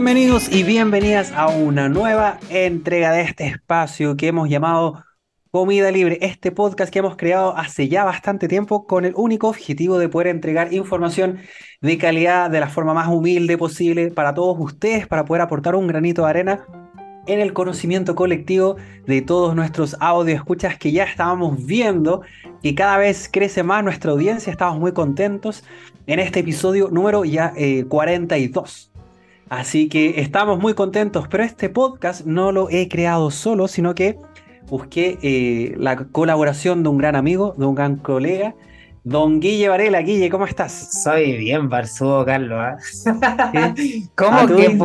Bienvenidos y bienvenidas a una nueva entrega de este espacio que hemos llamado Comida Libre, este podcast que hemos creado hace ya bastante tiempo con el único objetivo de poder entregar información de calidad de la forma más humilde posible para todos ustedes, para poder aportar un granito de arena en el conocimiento colectivo de todos nuestros audio escuchas que ya estábamos viendo que cada vez crece más nuestra audiencia, estamos muy contentos en este episodio número ya 42. Eh, Así que estamos muy contentos, pero este podcast no lo he creado solo, sino que busqué eh, la colaboración de un gran amigo, de un gran colega, don Guille Varela. Guille, ¿cómo estás? Soy bien barzudo, Carlos. ¿ah? ¿Cómo que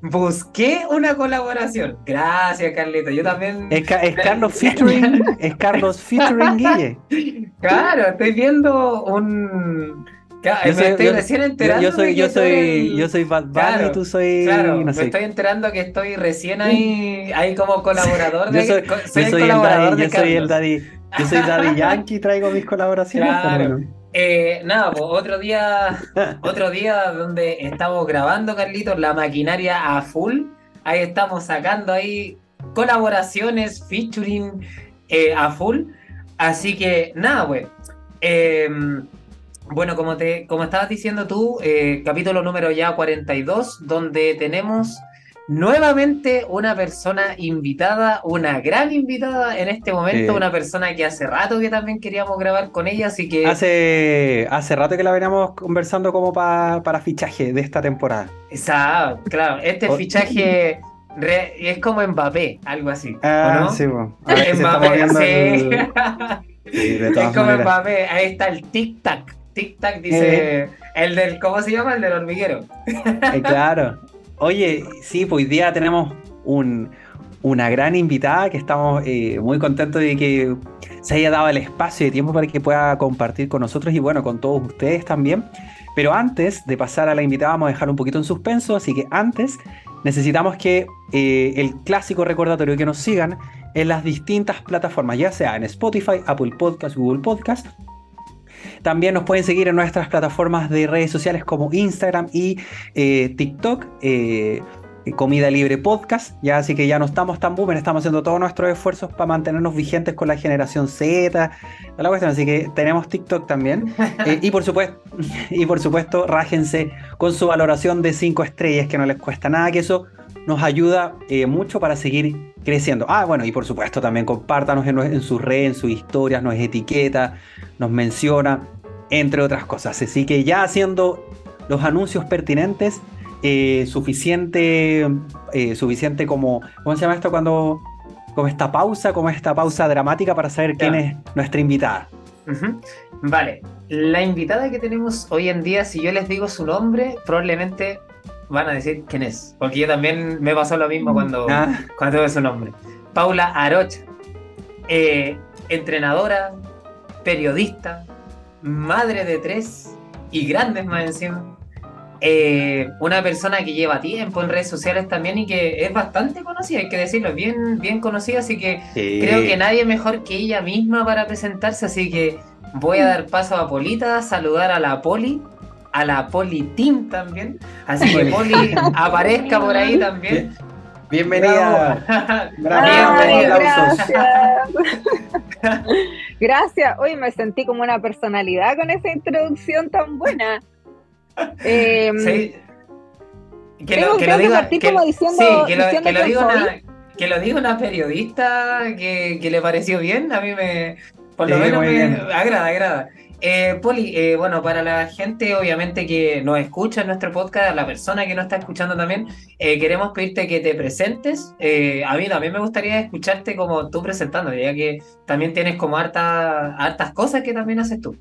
busqué una colaboración? Gracias, Carlito. Yo también. Es, Carlos featuring, es Carlos featuring Guille. Claro, estoy viendo un yo soy, estoy recién enterando. Yo, soy, yo soy, yo soy Bad Bunny y tú soy. Claro, me estoy enterando que estoy recién ahí, ahí como colaborador de. Yo soy, soy, yo soy el Daddy, yo soy el Daddy. Yo soy Daddy Yankee, traigo mis colaboraciones. Claro. Eh, nada, pues otro día, otro día donde estamos grabando, Carlitos, la maquinaria a full. Ahí estamos sacando ahí colaboraciones, featuring eh, a full. Así que nada, pues. Eh, bueno, como, te, como estabas diciendo tú, eh, capítulo número ya 42, donde tenemos nuevamente una persona invitada, una gran invitada en este momento, una persona que hace rato que también queríamos grabar con ella, así que... Hace, hace rato que la veníamos conversando como para fichaje de esta temporada. Exacto, claro, este fichaje... es como Mbappé, algo así. Ah, sí, bueno. Mbappé, sí. es como Mbappé, ahí está el tic-tac. Tic-tac dice. Eh. el del. ¿Cómo se llama? El del hormiguero. Eh, claro. Oye, sí, pues hoy día tenemos un, una gran invitada que estamos eh, muy contentos de que se haya dado el espacio y tiempo para que pueda compartir con nosotros y bueno, con todos ustedes también. Pero antes de pasar a la invitada, vamos a dejar un poquito en suspenso, así que antes necesitamos que el clásico recordatorio que nos sigan en las distintas plataformas, ya sea en Spotify, Apple Podcast, Google Podcast también nos pueden seguir en nuestras plataformas de redes sociales como Instagram y eh, TikTok. Eh, Comida Libre Podcast, ya así que ya no estamos tan boomer, estamos haciendo todos nuestros esfuerzos para mantenernos vigentes con la generación Z, la cuestión, así que tenemos TikTok también. Eh, y por supuesto, y por supuesto, rájense con su valoración de 5 estrellas, que no les cuesta nada, que eso nos ayuda mucho para seguir creciendo. Ah, bueno, y por supuesto también compártanos en, en sus redes, en sus historias, nos etiqueta, nos menciona entre otras cosas. Así que ya haciendo los anuncios pertinentes, eh, suficiente, eh, suficiente como, ¿cómo se llama esto cuando, como esta pausa, como esta pausa dramática para saber quién es nuestra invitada? Vale, la invitada que tenemos hoy en día, si yo les digo su nombre, probablemente van a decir quién es, porque yo también me pasó lo mismo cuando, ah. cuando tuve su nombre. Paula Arocha, eh, entrenadora, periodista, madre de tres y grandes más encima. Eh, una persona que lleva tiempo en redes sociales también y que es bastante conocida, hay que decirlo, bien, bien conocida, así que creo que nadie mejor que ella misma para presentarse, así que voy a dar paso a Polita, saludar a la Poli, a la Poli Team también, así que Poli aparezca por ahí también. Bienvenida. gracias. gracias. Hoy me sentí como una personalidad con esa introducción tan buena. Eh, sí. Que lo, que lo diga, que, como diciendo, sí, que lo, que lo diga una, que lo diga una periodista que, que, le pareció bien, a mí me, por lo menos me agrada, agrada. Eh, Poli, eh, bueno, para la gente obviamente que nos escucha en nuestro podcast, la persona que nos está escuchando también, eh, queremos pedirte que te presentes. a mí también me gustaría escucharte como tú presentando, ya que también tienes como hartas hartas cosas que también haces tú.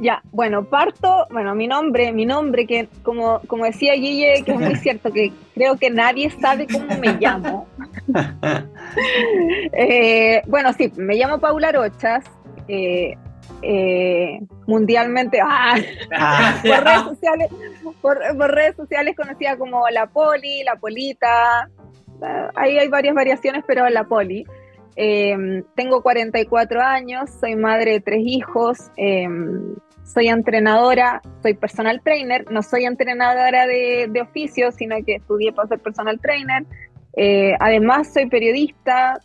Ya, bueno, parto, bueno, mi nombre, mi nombre, que como, como decía Guille, que es muy cierto, que creo que nadie sabe cómo me llamo. bueno, sí, me llamo Paula Rochas, eh, eh, mundialmente ¡ah! Ah. por, redes sociales, por, redes sociales conocida como la poli, la polita, ah, ahí hay varias variaciones, pero la poli. Em, tengo 44 años, soy madre de tres hijos, em, soy entrenadora, soy personal trainer, no soy entrenadora de, oficio, sino que estudié para ser personal trainer. Eh, además, soy periodista.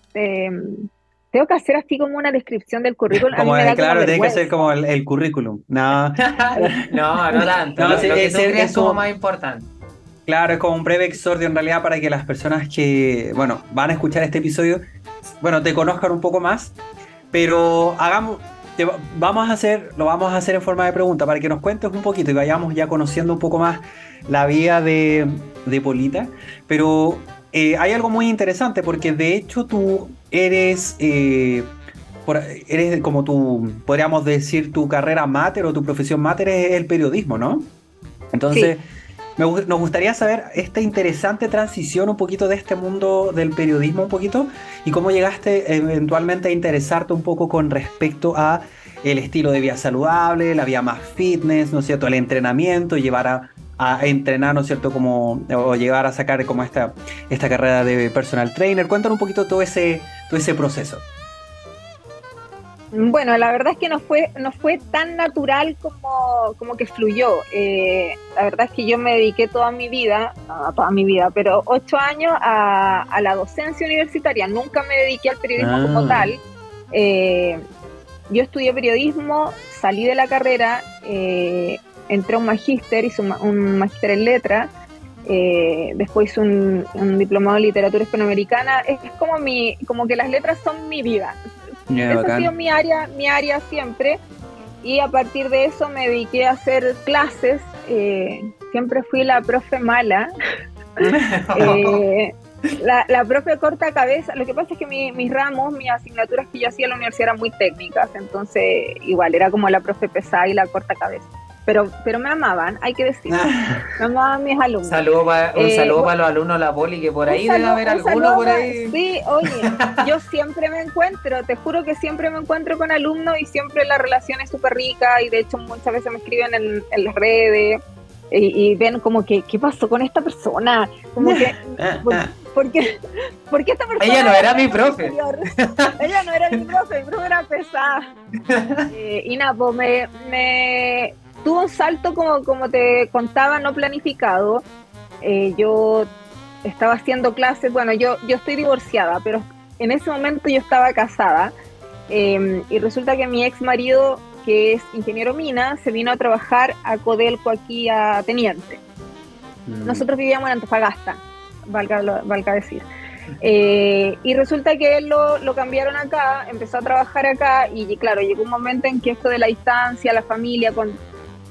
Tengo que hacer así como una descripción del currículum. claro, tiene que ser como el, currículum. No, no, no tanto. No, es, como más importante. Claro, es como un breve exordio en realidad para que las personas que, bueno, van a escuchar este episodio, bueno, te conozcan un poco más, pero hagamos, vamos a hacer, lo vamos a hacer en forma de pregunta para que nos cuentes un poquito y vayamos ya conociendo un poco más la vida de, de Polita, pero eh, hay algo muy interesante porque de hecho tú eres... Eh, eres como tu, podríamos decir, tu carrera máter o tu profesión máter es el periodismo, ¿no? Entonces, nos gustaría saber esta interesante transición un poquito de este mundo del periodismo un poquito y cómo llegaste eventualmente a interesarte un poco con respecto a el estilo de vida saludable, la vida más fitness, ¿no es cierto? El entrenamiento, llevar a, entrenar, ¿no es cierto? Como, o llegar a sacar como esta, esta carrera de personal trainer. Cuéntanos un poquito todo ese, todo ese proceso. Bueno, la verdad es que no fue, no fue tan natural como, como que fluyó. Eh, la verdad es que yo me dediqué toda mi vida, no, toda mi vida, pero ocho años a, la docencia universitaria. Nunca me dediqué al periodismo como ah. tal. Eh, yo estudié periodismo, salí de la carrera, eh, entré a un magíster, hice un, magíster en letra, después hice un, diplomado en literatura hispanoamericana. Es, es, como mi, como que las letras son mi vida. Esa ha sido mi área, mi área siempre. Y a partir de eso me dediqué a hacer clases. Eh, siempre fui la profe mala. Eh, la, profe corta cabeza. Lo que pasa es que mis ramos, mis asignaturas que yo hacía en la universidad eran muy técnicas. Entonces, igual, era como la profe pesada y la corta cabeza pero, pero me amaban, hay que decir. me amaban mis alumnos. Saludo un eh, saludo para los alumnos de la poli, que por ahí debe haber alguno por ahí. Sí, oye, yo siempre me encuentro, te juro que siempre me encuentro con alumnos y siempre la relación es súper rica y de hecho muchas veces me escriben en, en las redes y, ven como que, ¿qué pasó con esta persona? Como que, ¿por, qué, esta persona? Ella no era mi profe. Ella no era mi profe, mi profe era pesada. Eh, y nada, pues me, me tuvo un salto, como, como te contaba, no planificado. Eh, yo estaba haciendo clases, bueno, yo, yo estoy divorciada, pero en ese momento yo estaba casada em, y resulta que mi ex marido, que es ingeniero mina, se vino a trabajar a Codelco aquí a Teniente. Mm. Nosotros vivíamos en Antofagasta, valga, valga decir. Eh, y resulta que él lo, lo, cambiaron acá, empezó a trabajar acá y claro, llegó un momento en que esto de la distancia, la familia, con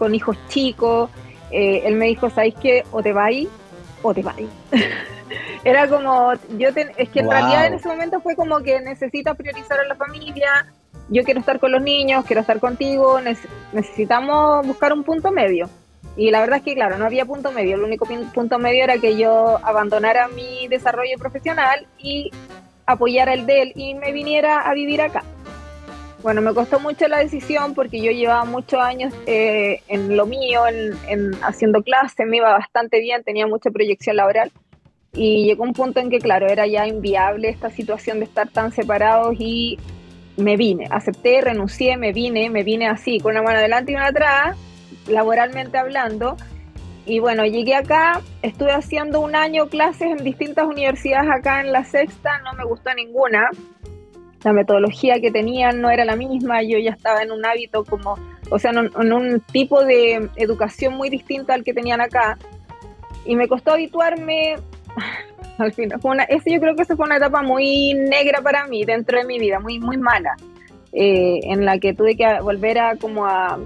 con hijos chicos. Eh, él me dijo, ¿sabéis qué? O te vais o te vais. Era como, yo es que en realidad en ese momento fue como que necesitas priorizar a la familia, yo quiero estar con los niños, quiero estar contigo, necesitamos buscar un punto medio. Y la verdad es que, claro, no había punto medio. El único punto medio era que yo abandonara mi desarrollo profesional y apoyara el de él y me viniera a vivir acá. Bueno, me costó mucho la decisión porque yo llevaba muchos años eh, en lo mío, en, haciendo clases, me iba bastante bien, tenía mucha proyección laboral. Y llegó un punto en que, claro, era ya inviable esta situación de estar tan separados y me vine, acepté, renuncié, me vine, me vine así, con una mano adelante y una atrás, laboralmente hablando. Y bueno, llegué acá, estuve haciendo un año clases en distintas universidades acá en la sexta, no me gustó ninguna, la metodología que tenían no era la misma, yo ya estaba en un hábito como, o sea, en un, tipo de educación muy distinta al que tenían acá. Y me costó habituarme, al final, fue una, ese yo creo que esa fue una etapa muy negra para mí dentro de mi vida, muy, muy mala, eh, en la que tuve que volver a como a,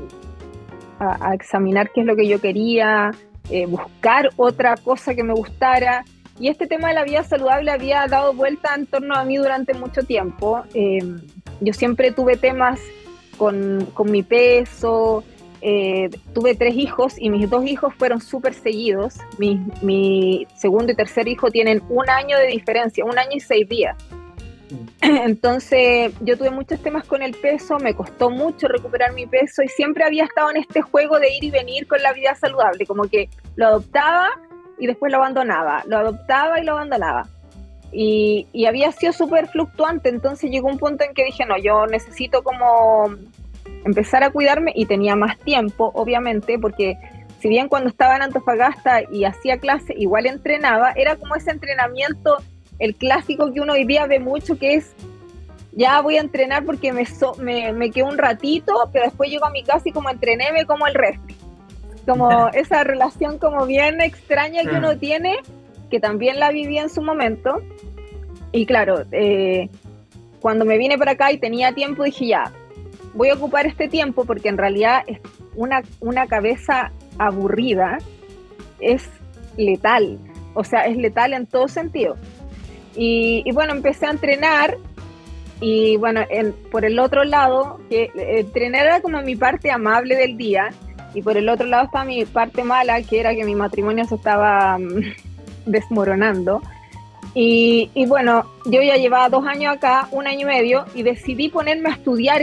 a, examinar qué es lo que yo quería, eh, buscar otra cosa que me gustara y este tema de la vida saludable había dado vuelta en torno a mí durante mucho tiempo. Eh, yo siempre tuve temas con, con mi peso, eh, tuve tres hijos y mis dos hijos fueron súper seguidos. Mi, mi, segundo y tercer hijo tienen un año de diferencia, un año y seis días. Entonces yo tuve muchos temas con el peso, me costó mucho recuperar mi peso y siempre había estado en este juego de ir y venir con la vida saludable, como que lo adoptaba y después lo abandonaba, lo adoptaba y lo abandonaba. Y, había sido súper fluctuante, entonces llegó un punto en que dije, no, yo necesito como empezar a cuidarme y tenía más tiempo, obviamente, porque si bien cuando estaba en Antofagasta y hacía clase, igual entrenaba, era como ese entrenamiento, el clásico que uno hoy día ve mucho, que es, ya voy a entrenar porque me, me, me quedo un ratito, pero después llego a mi casa y como entrené, me como el resto. Como esa relación como bien extraña que uno mm. tiene, que también la viví en su momento. Y claro, eh, cuando me vine para acá y tenía tiempo, dije ya, voy a ocupar este tiempo porque en realidad es una, una cabeza aburrida es letal, o sea, es letal en todo sentido. Y, bueno, empecé a entrenar y bueno, por el otro lado, que entrenar era como mi parte amable del día y por el otro lado estaba mi parte mala, que era que mi matrimonio se estaba mm, desmoronando. Y, y, bueno, yo ya llevaba dos años acá, un año y medio, y decidí ponerme a estudiar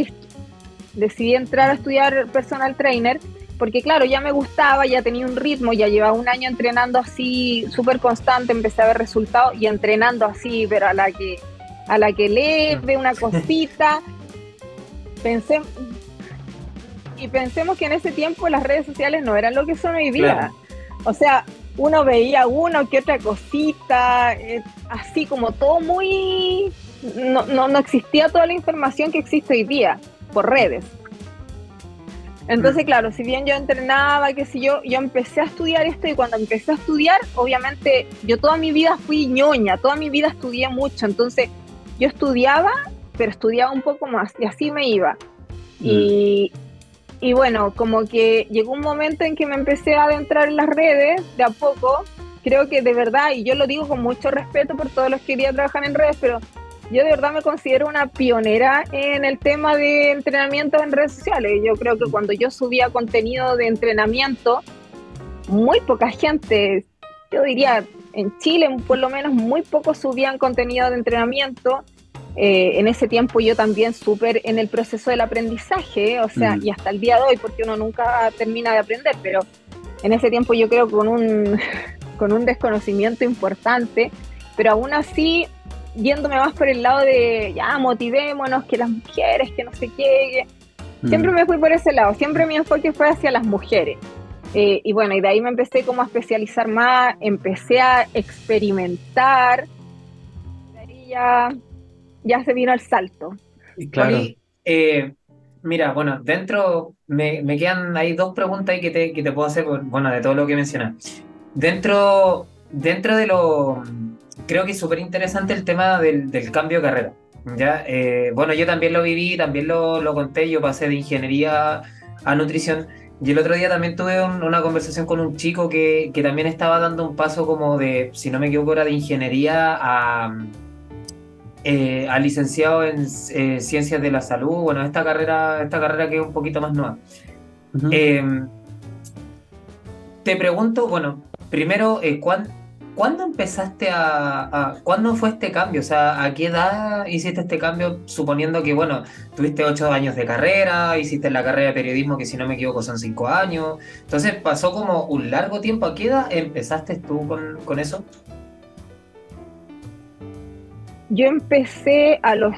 Decidí entrar a estudiar personal trainer porque claro, ya me gustaba, ya tenía un ritmo, ya llevaba un año entrenando así súper constante, empecé a ver resultados y entrenando así, pero a la que, a la que leve una cosita. Pensé, y pensemos que en ese tiempo las redes sociales no eran lo que son hoy día. O sea, uno veía uno que otra cosita, eh, así como todo muy... No, no, no existía toda la información que existe hoy día por redes. Entonces, mm. claro, si bien yo entrenaba, qué sé yo, yo empecé a estudiar esto y cuando empecé a estudiar, obviamente, yo toda mi vida fui ñoña, toda mi vida estudié mucho, entonces yo estudiaba, pero estudiaba un poco más y así me iba. Mm. Y, y bueno, como que llegó un momento en que me empecé a adentrar en las redes de a poco, creo que de verdad, y yo lo digo con mucho respeto por todos los que quería trabajar en redes, pero yo de verdad me considero una pionera en el tema de entrenamiento en redes sociales. Yo creo que cuando yo subía contenido de entrenamiento, muy poca gente, yo diría en Chile por lo menos muy pocos subían contenido de entrenamiento. Eh, en ese tiempo yo también súper en el proceso del aprendizaje, o sea, mm. y hasta el día de hoy, porque uno nunca termina de aprender, pero en ese tiempo yo creo con un, con un desconocimiento importante, pero aún así yéndome más por el lado de, ya, motivémonos, que las mujeres, que no sé qué. Siempre mm. me fui por ese lado, siempre mi enfoque fue hacia las mujeres. Eh, y bueno, y de ahí me empecé como a especializar más, empecé a experimentar, de ahí ya, ya se vino el salto. Claro. Eh, mira, bueno, dentro me, me, quedan ahí dos preguntas que te, que te puedo hacer, bueno, de todo lo que mencionas. Dentro, dentro de lo creo que es súper interesante el tema del, cambio de carrera. ¿ya? Eh, bueno, yo también lo viví, también lo, lo, conté, yo pasé de ingeniería a nutrición. Y el otro día también tuve una conversación con un chico que, que, también estaba dando un paso como de, si no me equivoco, era de ingeniería a, eh, a licenciado en eh, ciencias de la salud. Bueno, esta carrera, esta carrera que es un poquito más nueva. te pregunto, bueno, primero, ¿cuál, ¿Cuándo empezaste a, ¿Cuándo fue este cambio? O sea, ¿a qué edad hiciste este cambio? Suponiendo que, bueno, tuviste ocho años de carrera, hiciste la carrera de periodismo, que si no me equivoco son cinco años. Entonces pasó como un largo tiempo. ¿A qué edad empezaste tú con, eso? Yo empecé a los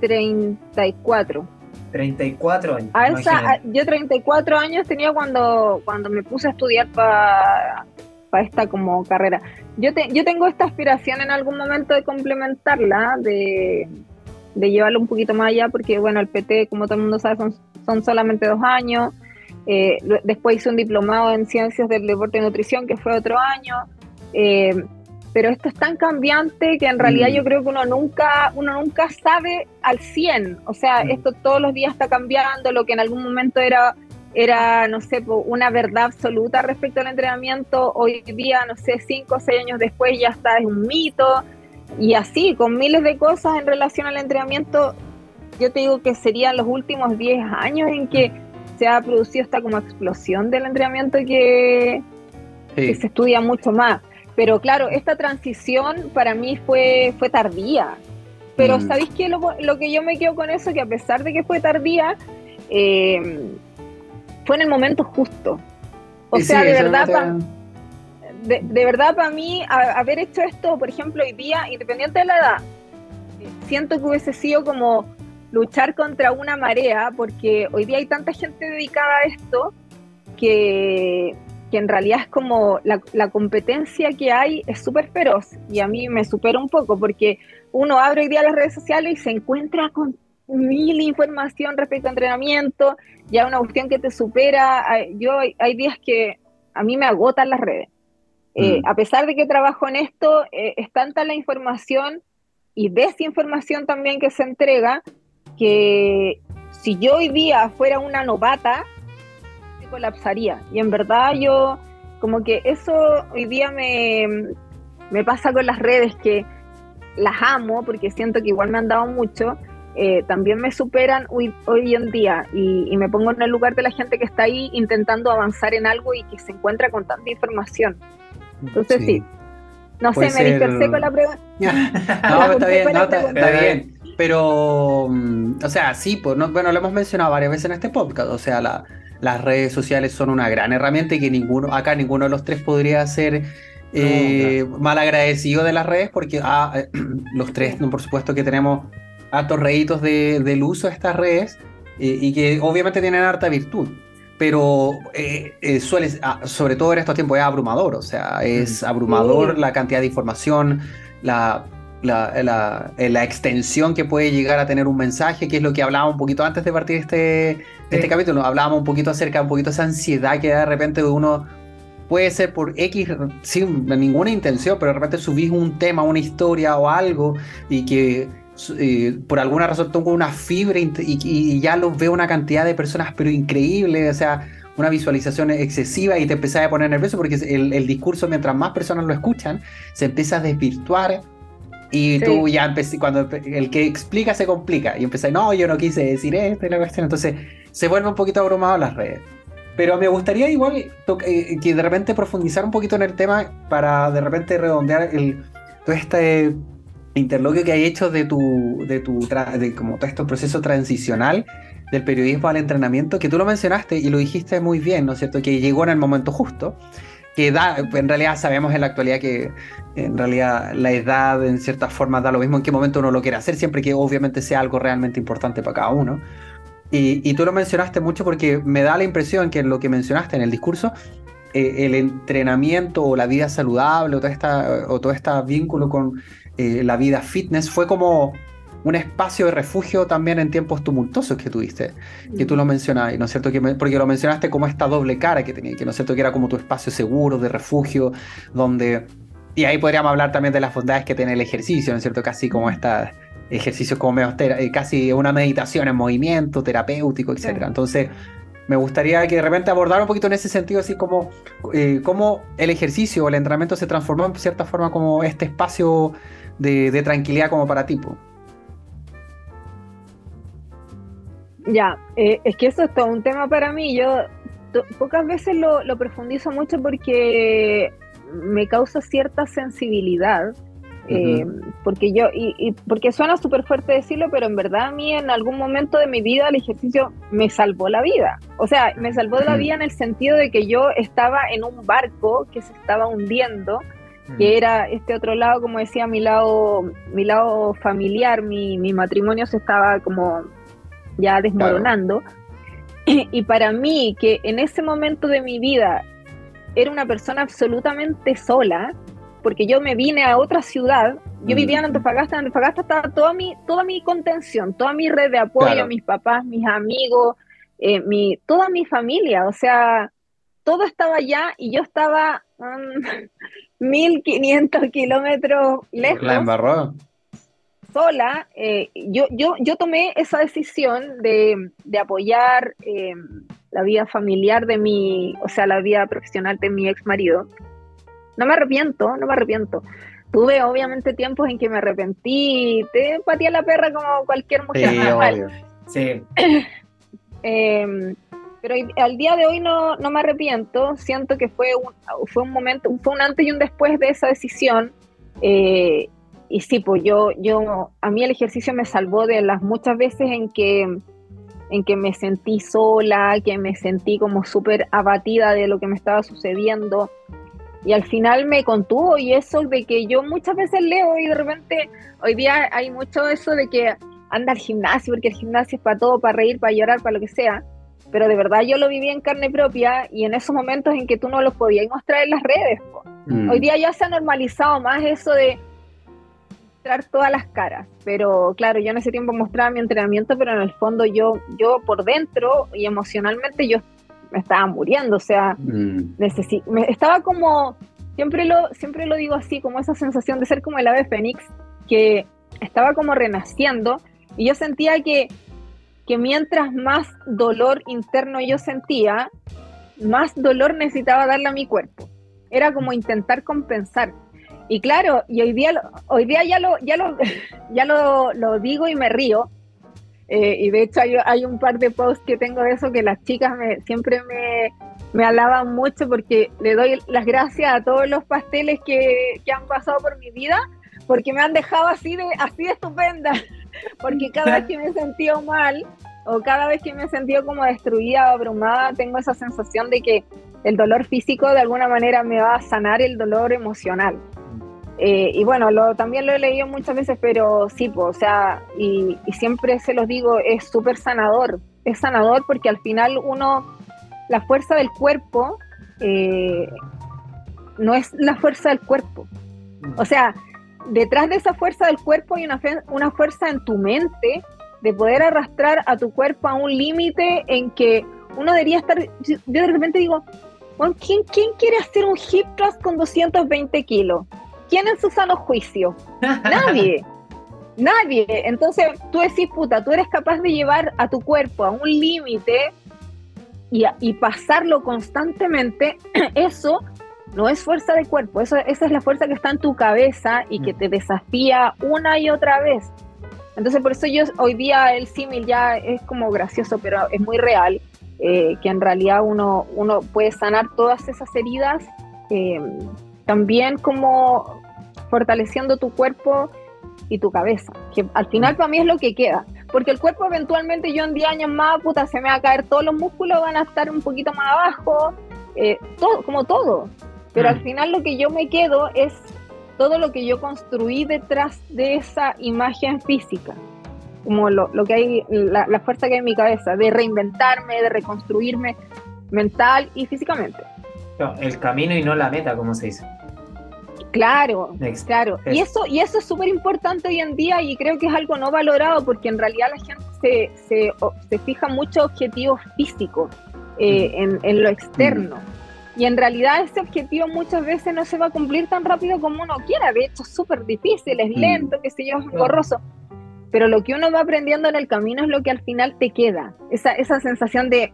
34. 34 años. A esa, yo 34 años tenía cuando, cuando me puse a estudiar para para esta como carrera. Yo, yo tengo esta aspiración en algún momento de complementarla, de, de llevarlo un poquito más allá, porque bueno, el PT, como todo el mundo sabe, son, son solamente dos años. Eh, después hice un diplomado en ciencias del deporte y nutrición, que fue otro año. Eh, pero esto es tan cambiante que en realidad mm. yo creo que uno nunca, uno nunca sabe al 100. O sea, mm. esto todos los días está cambiando, lo que en algún momento era era, no sé, una verdad absoluta respecto al entrenamiento, hoy día, no sé, cinco o seis años después ya está, es un mito, y así, con miles de cosas en relación al entrenamiento, yo te digo que serían los últimos 10 años en que se ha producido esta como explosión del entrenamiento que, que se estudia mucho más. Pero claro, esta transición para mí fue, fue tardía. Pero mm. ¿sabéis qué? Lo, lo, que yo me quedo con eso, que a pesar de que fue tardía, eh, fue en el momento justo. O sea, de verdad, de, verdad para mí, haber hecho esto, por ejemplo, hoy día, independiente de la edad, siento que hubiese sido como luchar contra una marea, porque hoy día hay tanta gente dedicada a esto que, que en realidad es como la, la competencia que hay es súper feroz y a mí me supera un poco porque uno abre hoy día las redes sociales y se encuentra con mil información respecto a entrenamiento, ya una cuestión que te supera. Yo hay días que a mí me agotan las redes. Eh, mm. A pesar de que trabajo en esto, eh, es tanta la información y desinformación también que se entrega que si yo hoy día fuera una novata, colapsaría. Y en verdad yo, como que eso hoy día me, me pasa con las redes, que las amo porque siento que igual me han dado mucho, eh, también me superan hoy, hoy en día y, me pongo en el lugar de la gente que está ahí intentando avanzar en algo y que se encuentra con tanta información. Entonces sí. No sé, me dispersé con la pregunta. no, está bien, no, está, bien. Pero, mm, o sea, sí, pues, bueno, lo hemos mencionado varias veces en este podcast. O sea, las redes sociales son una gran herramienta y que ninguno, acá ninguno de los tres podría ser eh, mal agradecido de las redes porque ah, los tres, por supuesto que tenemos altos réditos del uso de estas redes eh, y que obviamente tienen harta virtud. Pero eh, eh, suele, ah, sobre todo en estos tiempos, es abrumador. O sea, es abrumador la cantidad de información, la, la, la, extensión que puede llegar a tener un mensaje, que es lo que hablábamos un poquito antes de partir este, este capítulo. Hablábamos un poquito acerca, un poquito esa ansiedad que de repente uno puede ser por X, sin ninguna intención, pero de repente subís un tema, una historia o algo y que eh, por alguna razón tengo una fibra y, ya lo veo una cantidad de personas, pero increíble, o sea, una visualización excesiva y te empezás a poner nervioso porque el, discurso, mientras más personas lo escuchan, se empieza a desvirtuar y tú ya empecé, cuando el que explica se complica y empecé, no, yo no quise decir esto y la cuestión, entonces se vuelve un poquito abrumado las redes. Pero me gustaría igual eh, que de repente profundizar un poquito en el tema para de repente redondear el, todo este interloquio que hay hecho de tu, de tu de como todo este proceso transicional del periodismo al entrenamiento, que tú lo mencionaste y lo dijiste muy bien, ¿no es cierto? Que llegó en el momento justo, que da, en realidad sabemos en la actualidad que en realidad la edad en cierta forma da lo mismo en qué momento uno lo quiere hacer, siempre que obviamente sea algo realmente importante para cada uno. Y, y tú lo mencionaste mucho porque me da la impresión que en lo que mencionaste en el discurso, eh, el entrenamiento o la vida saludable o todo, esta, o todo este vínculo con eh, la vida fitness fue como un espacio de refugio también en tiempos tumultuosos que tuviste, que tú lo mencionabas, ¿no es cierto? Que porque lo mencionaste como esta doble cara que tenía, que no es cierto que era como tu espacio seguro, de refugio, donde... Y ahí podríamos hablar también de las bondades que tiene el ejercicio, ¿no es cierto? Casi como estos ejercicios como eh, casi una meditación en movimiento, terapéutico, etc. Entonces, me gustaría que de repente abordar un poquito en ese sentido, así como eh, cómo el ejercicio o el entrenamiento se transformó en cierta forma como este espacio de, tranquilidad como para tipo. Ya, eh, es que eso es todo un tema para mí. Yo pocas veces lo, profundizo mucho porque me causa cierta sensibilidad. Eh, porque yo, y, porque suena súper fuerte decirlo, pero en verdad a mí en algún momento de mi vida el ejercicio me salvó la vida. O sea, me salvó la vida en el sentido de que yo estaba en un barco que se estaba hundiendo que era este otro lado, como decía, mi lado, mi lado familiar, mi, matrimonio se estaba como ya desmoronando. Y para mí, que en ese momento de mi vida era una persona absolutamente sola, porque yo me vine a otra ciudad, yo vivía en Antofagasta, en Antofagasta estaba toda mi, toda mi contención, toda mi red de apoyo, mis papás, mis amigos, eh, mi, toda mi familia, o sea, todo estaba allá y yo estaba um, 1500 kilómetros lejos. La embarró. Sola, eh, yo, yo, yo tomé esa decisión de, apoyar eh, la vida familiar de mi, o sea, la vida profesional de mi ex marido. No me arrepiento, no me arrepiento. Tuve obviamente tiempos en que me arrepentí, te patía la perra como cualquier mujer Sí, Sí. Em, pero al día de hoy no, no me arrepiento, siento que fue un, fue un momento, fue un antes y un después de esa decisión. Eh, y sí, pues yo, yo, a mí el ejercicio me salvó de las muchas veces en que, en que me sentí sola, que me sentí como súper abatida de lo que me estaba sucediendo. Y al final me contuvo y eso de que yo muchas veces leo y de repente hoy día hay mucho eso de que anda al gimnasio, porque el gimnasio es para todo, para reír, para llorar, para lo que sea. Pero de verdad yo lo viví en carne propia y en esos momentos en que tú no lo podías mostrar en las redes. Mm. Hoy día ya se ha normalizado más eso de mostrar todas las caras. Pero claro, yo en ese tiempo mostraba mi entrenamiento, pero en el fondo yo, yo por dentro y emocionalmente yo me estaba muriendo. O sea, mm. me estaba como, siempre lo, siempre lo digo así, como esa sensación de ser como el ave fénix, que estaba como renaciendo y yo sentía que, que mientras más dolor interno yo sentía, más dolor necesitaba darle a mi cuerpo. Era como intentar compensar. Y claro, y hoy día, hoy día ya lo, ya lo, ya lo, digo y me río. Eh, y de hecho hay, hay, un par de posts que tengo de eso que las chicas me, siempre me, me alaban mucho porque le doy las gracias a todos los pasteles que, que han pasado por mi vida porque me han dejado así de, así de estupenda, porque cada vez que me he sentido mal o cada vez que me he sentido como destruida o abrumada, tengo esa sensación de que el dolor físico de alguna manera me va a sanar el dolor emocional. Eh, y bueno, lo, también lo he leído muchas veces, pero sí, pues, o sea, y, siempre se los digo, es súper sanador, es sanador porque al final uno, la fuerza del cuerpo, eh, no es la fuerza del cuerpo. O sea, detrás de esa fuerza del cuerpo hay una, una fuerza en tu mente de poder arrastrar a tu cuerpo a un límite en que uno debería estar, yo de repente digo, ¿quién, ¿quién quiere hacer un hip thrust con 220 kilos? ¿Quién en su sano juicio? Nadie. Nadie. Entonces tú decís, puta, tú eres capaz de llevar a tu cuerpo a un límite y, y pasarlo constantemente, eso no es fuerza de cuerpo, eso, esa es la fuerza que está en tu cabeza y que mm. te desafía una y otra vez. Entonces por eso yo hoy día el símil ya es como gracioso, pero es muy real, eh, que en realidad uno, uno puede sanar todas esas heridas, eh, también como fortaleciendo tu cuerpo y tu cabeza, que al final para mí es lo que queda, porque el cuerpo eventualmente yo en 10 años más, puta, se me va a caer todos los músculos, van a estar un poquito más abajo, eh, todo, como todo, pero al mm. final lo que yo me quedo es todo lo que yo construí detrás de esa imagen física, como lo, que hay, la, fuerza que hay en mi cabeza, de reinventarme, de reconstruirme mental y físicamente. el camino y no la meta, como se dice. Claro, claro. Y eso, y eso es súper importante hoy en día y creo que es algo no valorado porque en realidad la gente se, se, se fija mucho objetivos físicos eh, mm. en, en, lo externo. Mm. Y en realidad ese objetivo muchas veces no se va a cumplir tan rápido como uno quiera. De hecho, es súper difícil, es mm. lento, qué sé yo, es borroso. Pero lo que uno va aprendiendo en el camino es lo que al final te queda. Esa, esa sensación de,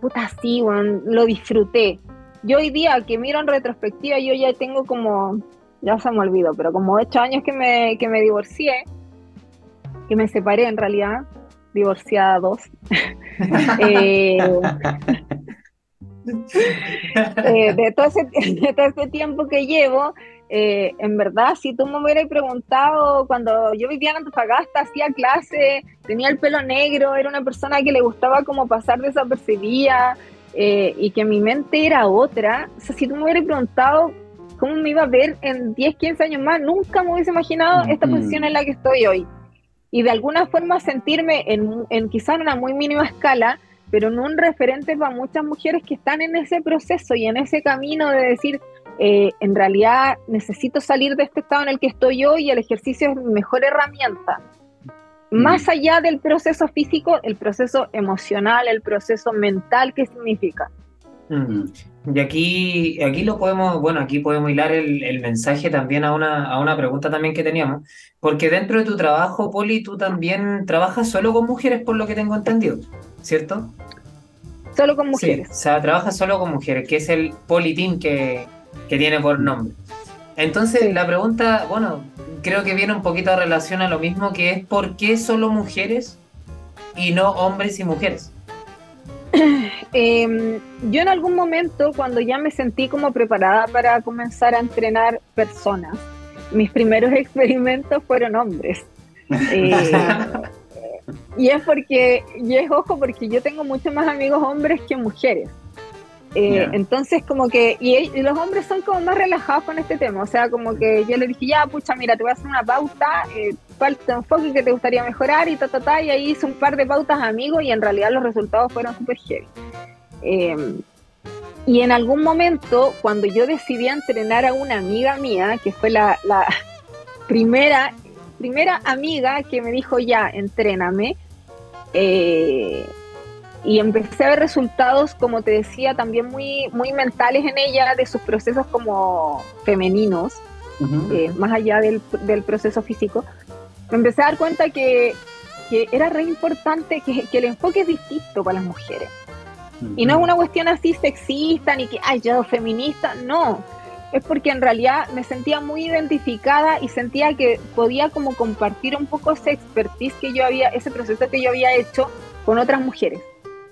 puta, sí, bueno, lo disfruté. Yo hoy día que miro en retrospectiva, yo ya tengo como, ya se me olvidó, pero como ocho años que me, que me divorcié, que me separé en realidad, divorciada dos. eh, Eh, de, todo ese, este tiempo que llevo, eh, en verdad, si tú me hubieras preguntado cuando yo vivía en Antofagasta, hacía clase, tenía el pelo negro, era una persona que le gustaba como pasar desapercibida eh, y que mi mente era otra, o sea, si tú me hubieras preguntado cómo me iba a ver en 10, 15 años más, nunca me hubiese imaginado esta posición en la que estoy hoy. Y de alguna forma sentirme en, en quizá en una muy mínima escala, pero no un referente para muchas mujeres que están en ese proceso y en ese camino de decir, eh, en realidad necesito salir de este estado en el que estoy yo y el ejercicio es mi mejor herramienta. Mm. Más allá del proceso físico, el proceso emocional, el proceso mental, ¿qué significa? Mm. Y aquí, aquí lo podemos, bueno, aquí podemos hilar el, el, mensaje también a una, a una pregunta también que teníamos, porque dentro de tu trabajo, Poli, tú también trabajas solo con mujeres, por lo que tengo entendido. ¿cierto? Solo con mujeres. o sea, trabaja solo con mujeres, que es el Politín que, que tiene por nombre. Entonces, la pregunta, bueno, creo que viene un poquito a relación a lo mismo, que es ¿por qué solo mujeres y no hombres y mujeres? Em, yo en algún momento, cuando ya me sentí como preparada para comenzar a entrenar personas, mis primeros experimentos fueron hombres. Eh, y es porque, y es ojo, porque yo tengo muchos más amigos hombres que mujeres. Eh, entonces, como que, y, los hombres son como más relajados con este tema, o sea, como que yo le dije, ya, pucha, mira, te voy a hacer una pauta, eh, cuál tu enfoque que te gustaría mejorar y ta, ta, ta, y ahí hice un par de pautas amigos y en realidad los resultados fueron súper heavy. Em, y en algún momento, cuando yo decidí entrenar a una amiga mía, que fue la, la primera, primera amiga que me dijo, ya, entréname, eh, y empecé a ver resultados, como te decía, también muy, muy mentales en ella, de sus procesos como femeninos, eh, más allá del, del, proceso físico. Me empecé a dar cuenta que, que era re importante, que, que, el enfoque es distinto para las mujeres. Y no es una cuestión así sexista, ni que, ay, yo feminista, no. Es porque en realidad me sentía muy identificada y sentía que podía como compartir un poco ese expertise que yo había, ese proceso que yo había hecho con otras mujeres.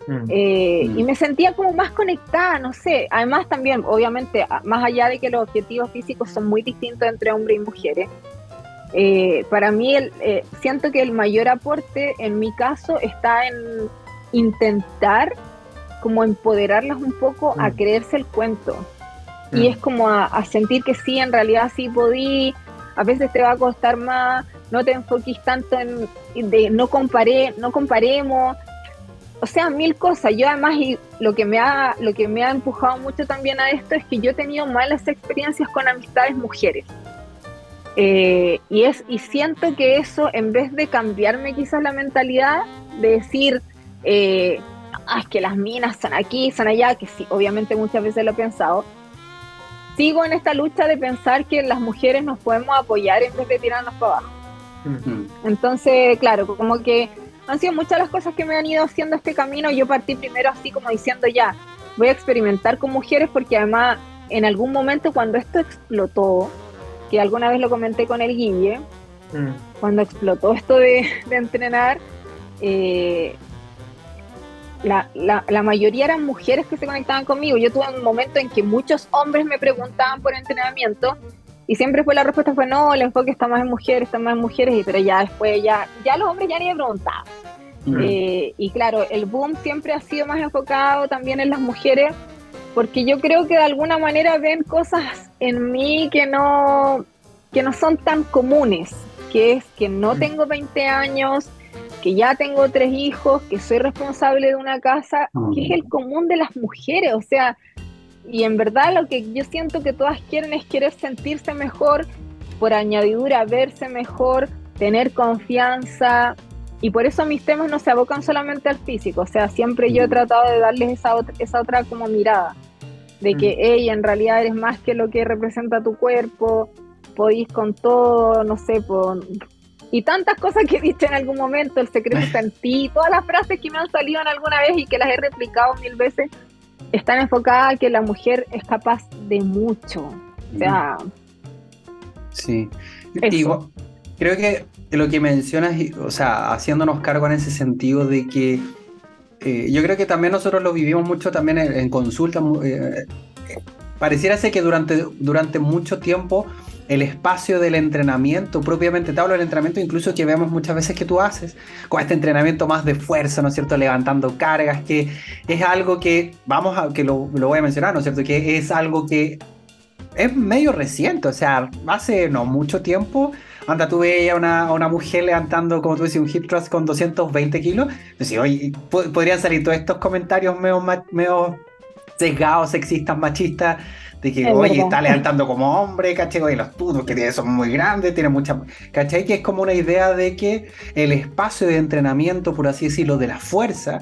Mm. Eh, mm. Y me sentía como más conectada, no sé. Además también, obviamente, más allá de que los objetivos físicos son muy distintos entre hombres y mujeres, eh, para mí eh, siento que el mayor aporte en mi caso está en intentar como empoderarlas un poco a mm. creerse el cuento. Y es como a, sentir que sí, en realidad sí podí, a veces te va a costar más, no te enfoques tanto en de no comparé, no comparemos, o sea, mil cosas. Yo además y lo que me ha lo que me ha empujado mucho también a esto es que yo he tenido malas experiencias con amistades mujeres. Eh, y es y siento que eso en vez de cambiarme quizás la mentalidad de decir eh, ah, es que las minas son aquí, son allá, que sí, obviamente muchas veces lo he pensado. Sigo en esta lucha de pensar que las mujeres nos podemos apoyar en vez de tirarnos para abajo. Entonces, claro, como que han sido muchas las cosas que me han ido haciendo este camino. Yo partí primero así como diciendo ya, voy a experimentar con mujeres porque además en algún momento cuando esto explotó, que alguna vez lo comenté con el Guille, mm. cuando explotó esto de, entrenar, eh, la, la, mayoría eran mujeres que se conectaban conmigo. Yo tuve un momento en que muchos hombres me preguntaban por entrenamiento y siempre fue la respuesta fue no, el enfoque está más en mujeres, está más en mujeres, pero ya después ya, ya los hombres ya ni me preguntaban. Mm. Eh, y claro, el boom siempre ha sido más enfocado también en las mujeres, porque yo creo que de alguna manera ven cosas en mí que no, que no son tan comunes, que es que no mm. tengo 20 años, que ya tengo tres hijos, que soy responsable de una casa, que es mm. el común de las mujeres, o sea, y en verdad lo que yo siento que todas quieren es querer sentirse mejor, por añadidura verse mejor, tener confianza. Y por eso mis temas no se abocan solamente al físico, o sea, siempre yo he tratado de darles esa otra, esa otra como mirada, de que, ella en realidad eres más que lo que representa tu cuerpo, podéis con todo, no sé, por, y tantas cosas que he dicho en algún momento, el secreto está en ti, todas las frases que me han salido en alguna vez y que las he replicado mil veces, están enfocadas a que la mujer es capaz de mucho. O sea. Sí. creo que lo que mencionas, o sea, haciéndonos cargo en ese sentido de que eh, yo creo que también nosotros lo vivimos mucho también en, consulta. Eh, pareciera ser que durante, durante mucho tiempo el espacio del entrenamiento, propiamente te hablo del entrenamiento incluso que vemos muchas veces que tú haces, con este entrenamiento más de fuerza, ¿no es cierto? Levantando cargas, que es algo que, vamos a, que lo, lo voy a mencionar, ¿no es cierto? Que es algo que es medio reciente, o sea, hace no mucho tiempo, anda, tú veías a una, una, mujer levantando, como tú dices, un hip thrust con 220 kilos, decía, oye, podrían salir todos estos comentarios medio, medio sesgados, sexistas, machistas, de que, oye, está levantando como hombre, ¿cachai? Y los tutos que tiene son muy grandes, tiene mucha. ¿cachai? Que es como una idea de que el espacio de entrenamiento, por así decirlo, de la fuerza,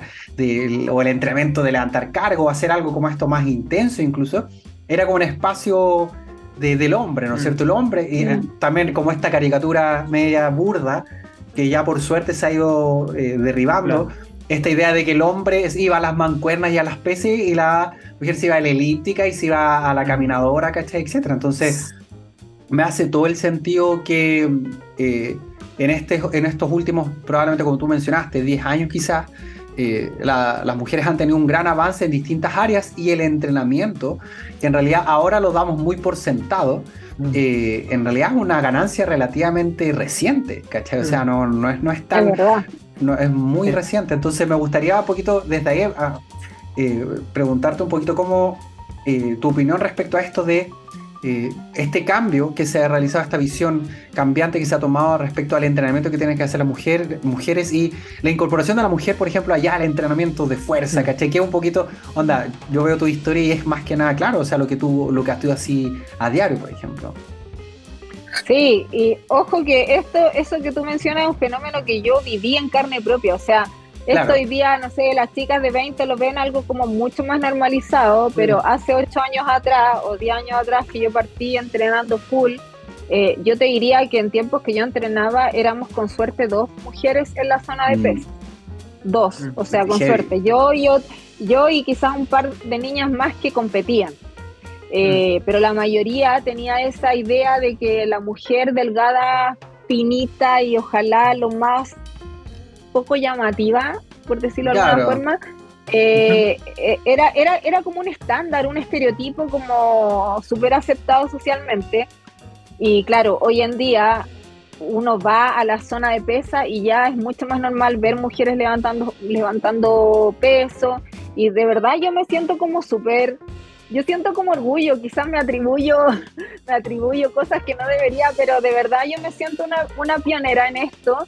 o el entrenamiento de levantar cargo, hacer algo como esto más intenso incluso, era como un espacio del hombre, ¿no es mm. cierto? El hombre, y mm. también como esta caricatura media burda, que ya por suerte se ha ido eh, derribando. Esta idea de que el hombre iba a las mancuernas y a las peces y la mujer se iba a la elíptica y se iba a la caminadora, ¿cachai? Etcétera. Entonces, me hace todo el sentido que eh, en, este, en estos últimos, probablemente como tú mencionaste, 10 años quizás, eh, las mujeres han tenido un gran avance en distintas áreas y el entrenamiento, que en realidad ahora lo damos muy por sentado, mm. eh, en realidad es una ganancia relativamente reciente, ¿cachai? O sea, mm. no, no, es, no es tan... no, es muy reciente, entonces me gustaría un poquito desde ahí eh, preguntarte un poquito cómo eh, tu opinión respecto a esto de eh, este cambio que se ha realizado, esta visión cambiante que se ha tomado respecto al entrenamiento que tienen que hacer las mujer, mujeres y la incorporación de la mujer, por ejemplo, allá al entrenamiento de fuerza, ¿cachai? Que un poquito, onda, yo veo tu historia y es más que nada claro, o sea, lo que tú, lo que has así a diario, por ejemplo. Sí, y ojo que esto, eso que tú mencionas es un fenómeno que yo viví en carne propia, o sea, esto hoy día, no sé, las chicas de 20 lo ven algo como mucho más normalizado, pero hace 8 años atrás o 10 años atrás que yo partí entrenando full, eh, yo te diría que en tiempos que yo entrenaba éramos con suerte dos mujeres en la zona de mm. peso. Dos, mm. o sea, con suerte. Yo, yo, yo y quizás un par de niñas más que competían. Eh, mm. Pero la mayoría tenía esa idea de que la mujer delgada, finita y ojalá lo más poco llamativa, por decirlo de alguna forma, eh, era, era, era como un estándar, un estereotipo como súper aceptado socialmente. Y claro, hoy en día uno va a la zona de pesa y ya es mucho más normal ver mujeres levantando, levantando peso. Y de verdad yo me siento como súper, yo siento como orgullo, quizás me atribuyo, me atribuyo cosas que no debería, pero de verdad yo me siento una, una pionera en esto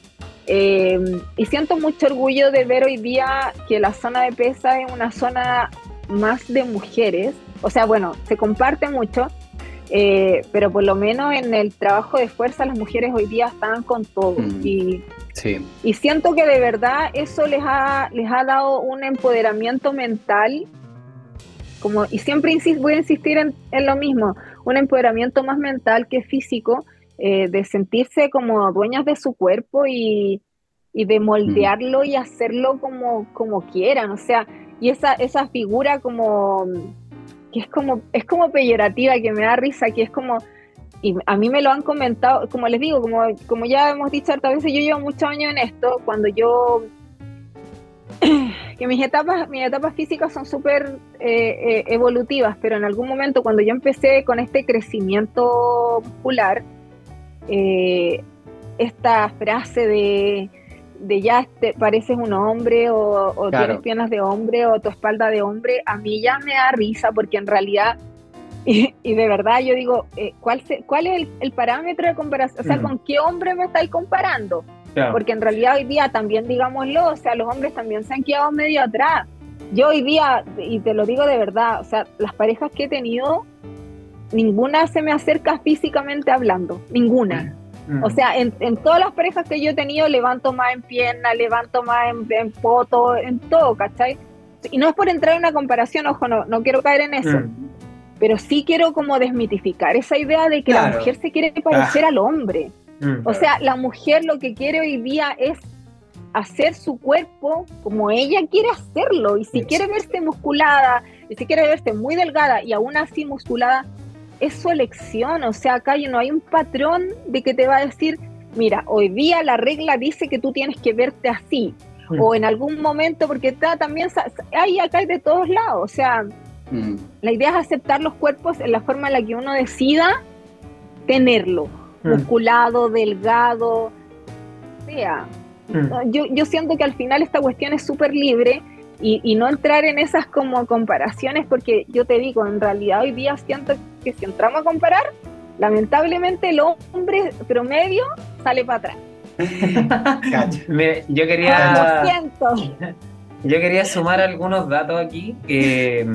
eh, y siento mucho orgullo de ver hoy día que la zona de pesa es una zona más de mujeres. O sea, bueno, se comparte mucho, eh, pero por lo menos en el trabajo de fuerza las mujeres hoy día están con todo. Mm, y, y siento que de verdad eso les ha, les ha dado un empoderamiento mental. Como, y siempre voy a insistir en, en lo mismo, un empoderamiento más mental que físico, eh, de sentirse como dueñas de su cuerpo y, de moldearlo y hacerlo como, como quieran, o sea, y esa, esa figura como que es como, es como peyorativa, que me da risa, que es como, y a mí me lo han comentado, como les digo, como, como ya hemos dicho hartas veces, yo llevo muchos años en esto, cuando yo, que mis etapas, mis etapas físicas son súper eh, eh, evolutivas, pero en algún momento cuando yo empecé con este crecimiento muscular, eh, esta frase de, ya te pareces un hombre o, tienes piernas de hombre o tu espalda de hombre, a mí ya me da risa porque en realidad, y, de verdad yo digo, eh, ¿cuál, ¿cuál es el, parámetro de comparación? O sea, mm. ¿con qué hombre me estáis comparando? Porque en realidad hoy día también, digámoslo, o sea, los hombres también se han quedado medio atrás. Yo hoy día, y te lo digo de verdad, o sea, las parejas que he tenido, ninguna se me acerca físicamente hablando, ninguna. Mm. O sea, en, todas las parejas que yo he tenido, levanto más en pierna, levanto más en, foto, en todo, ¿cachai? Y no es por entrar en una comparación, ojo, no, no quiero caer en eso. Mm. Pero sí quiero como desmitificar esa idea de que la mujer se quiere parecer ah. al hombre. Mm. O sea, la mujer lo que quiere hoy día es hacer su cuerpo como ella quiere hacerlo. Y si quiere verse musculada, y si quiere verse muy delgada y aún así musculada, es su elección, o sea, acá no hay un patrón de que te va a decir, mira, hoy día la regla dice que tú tienes que verte así, mm. o en algún momento, porque está también, hay acá hay de todos lados, o sea, mm. la idea es aceptar los cuerpos en la forma en la que uno decida tenerlo, mm. musculado, delgado, sea. Yo, yo siento que al final esta cuestión es súper libre y, no entrar en esas como comparaciones, porque yo te digo, en realidad hoy día siento que si entramos a comparar, lamentablemente el hombre promedio sale para atrás. yo quería. Yo quería sumar algunos datos aquí que,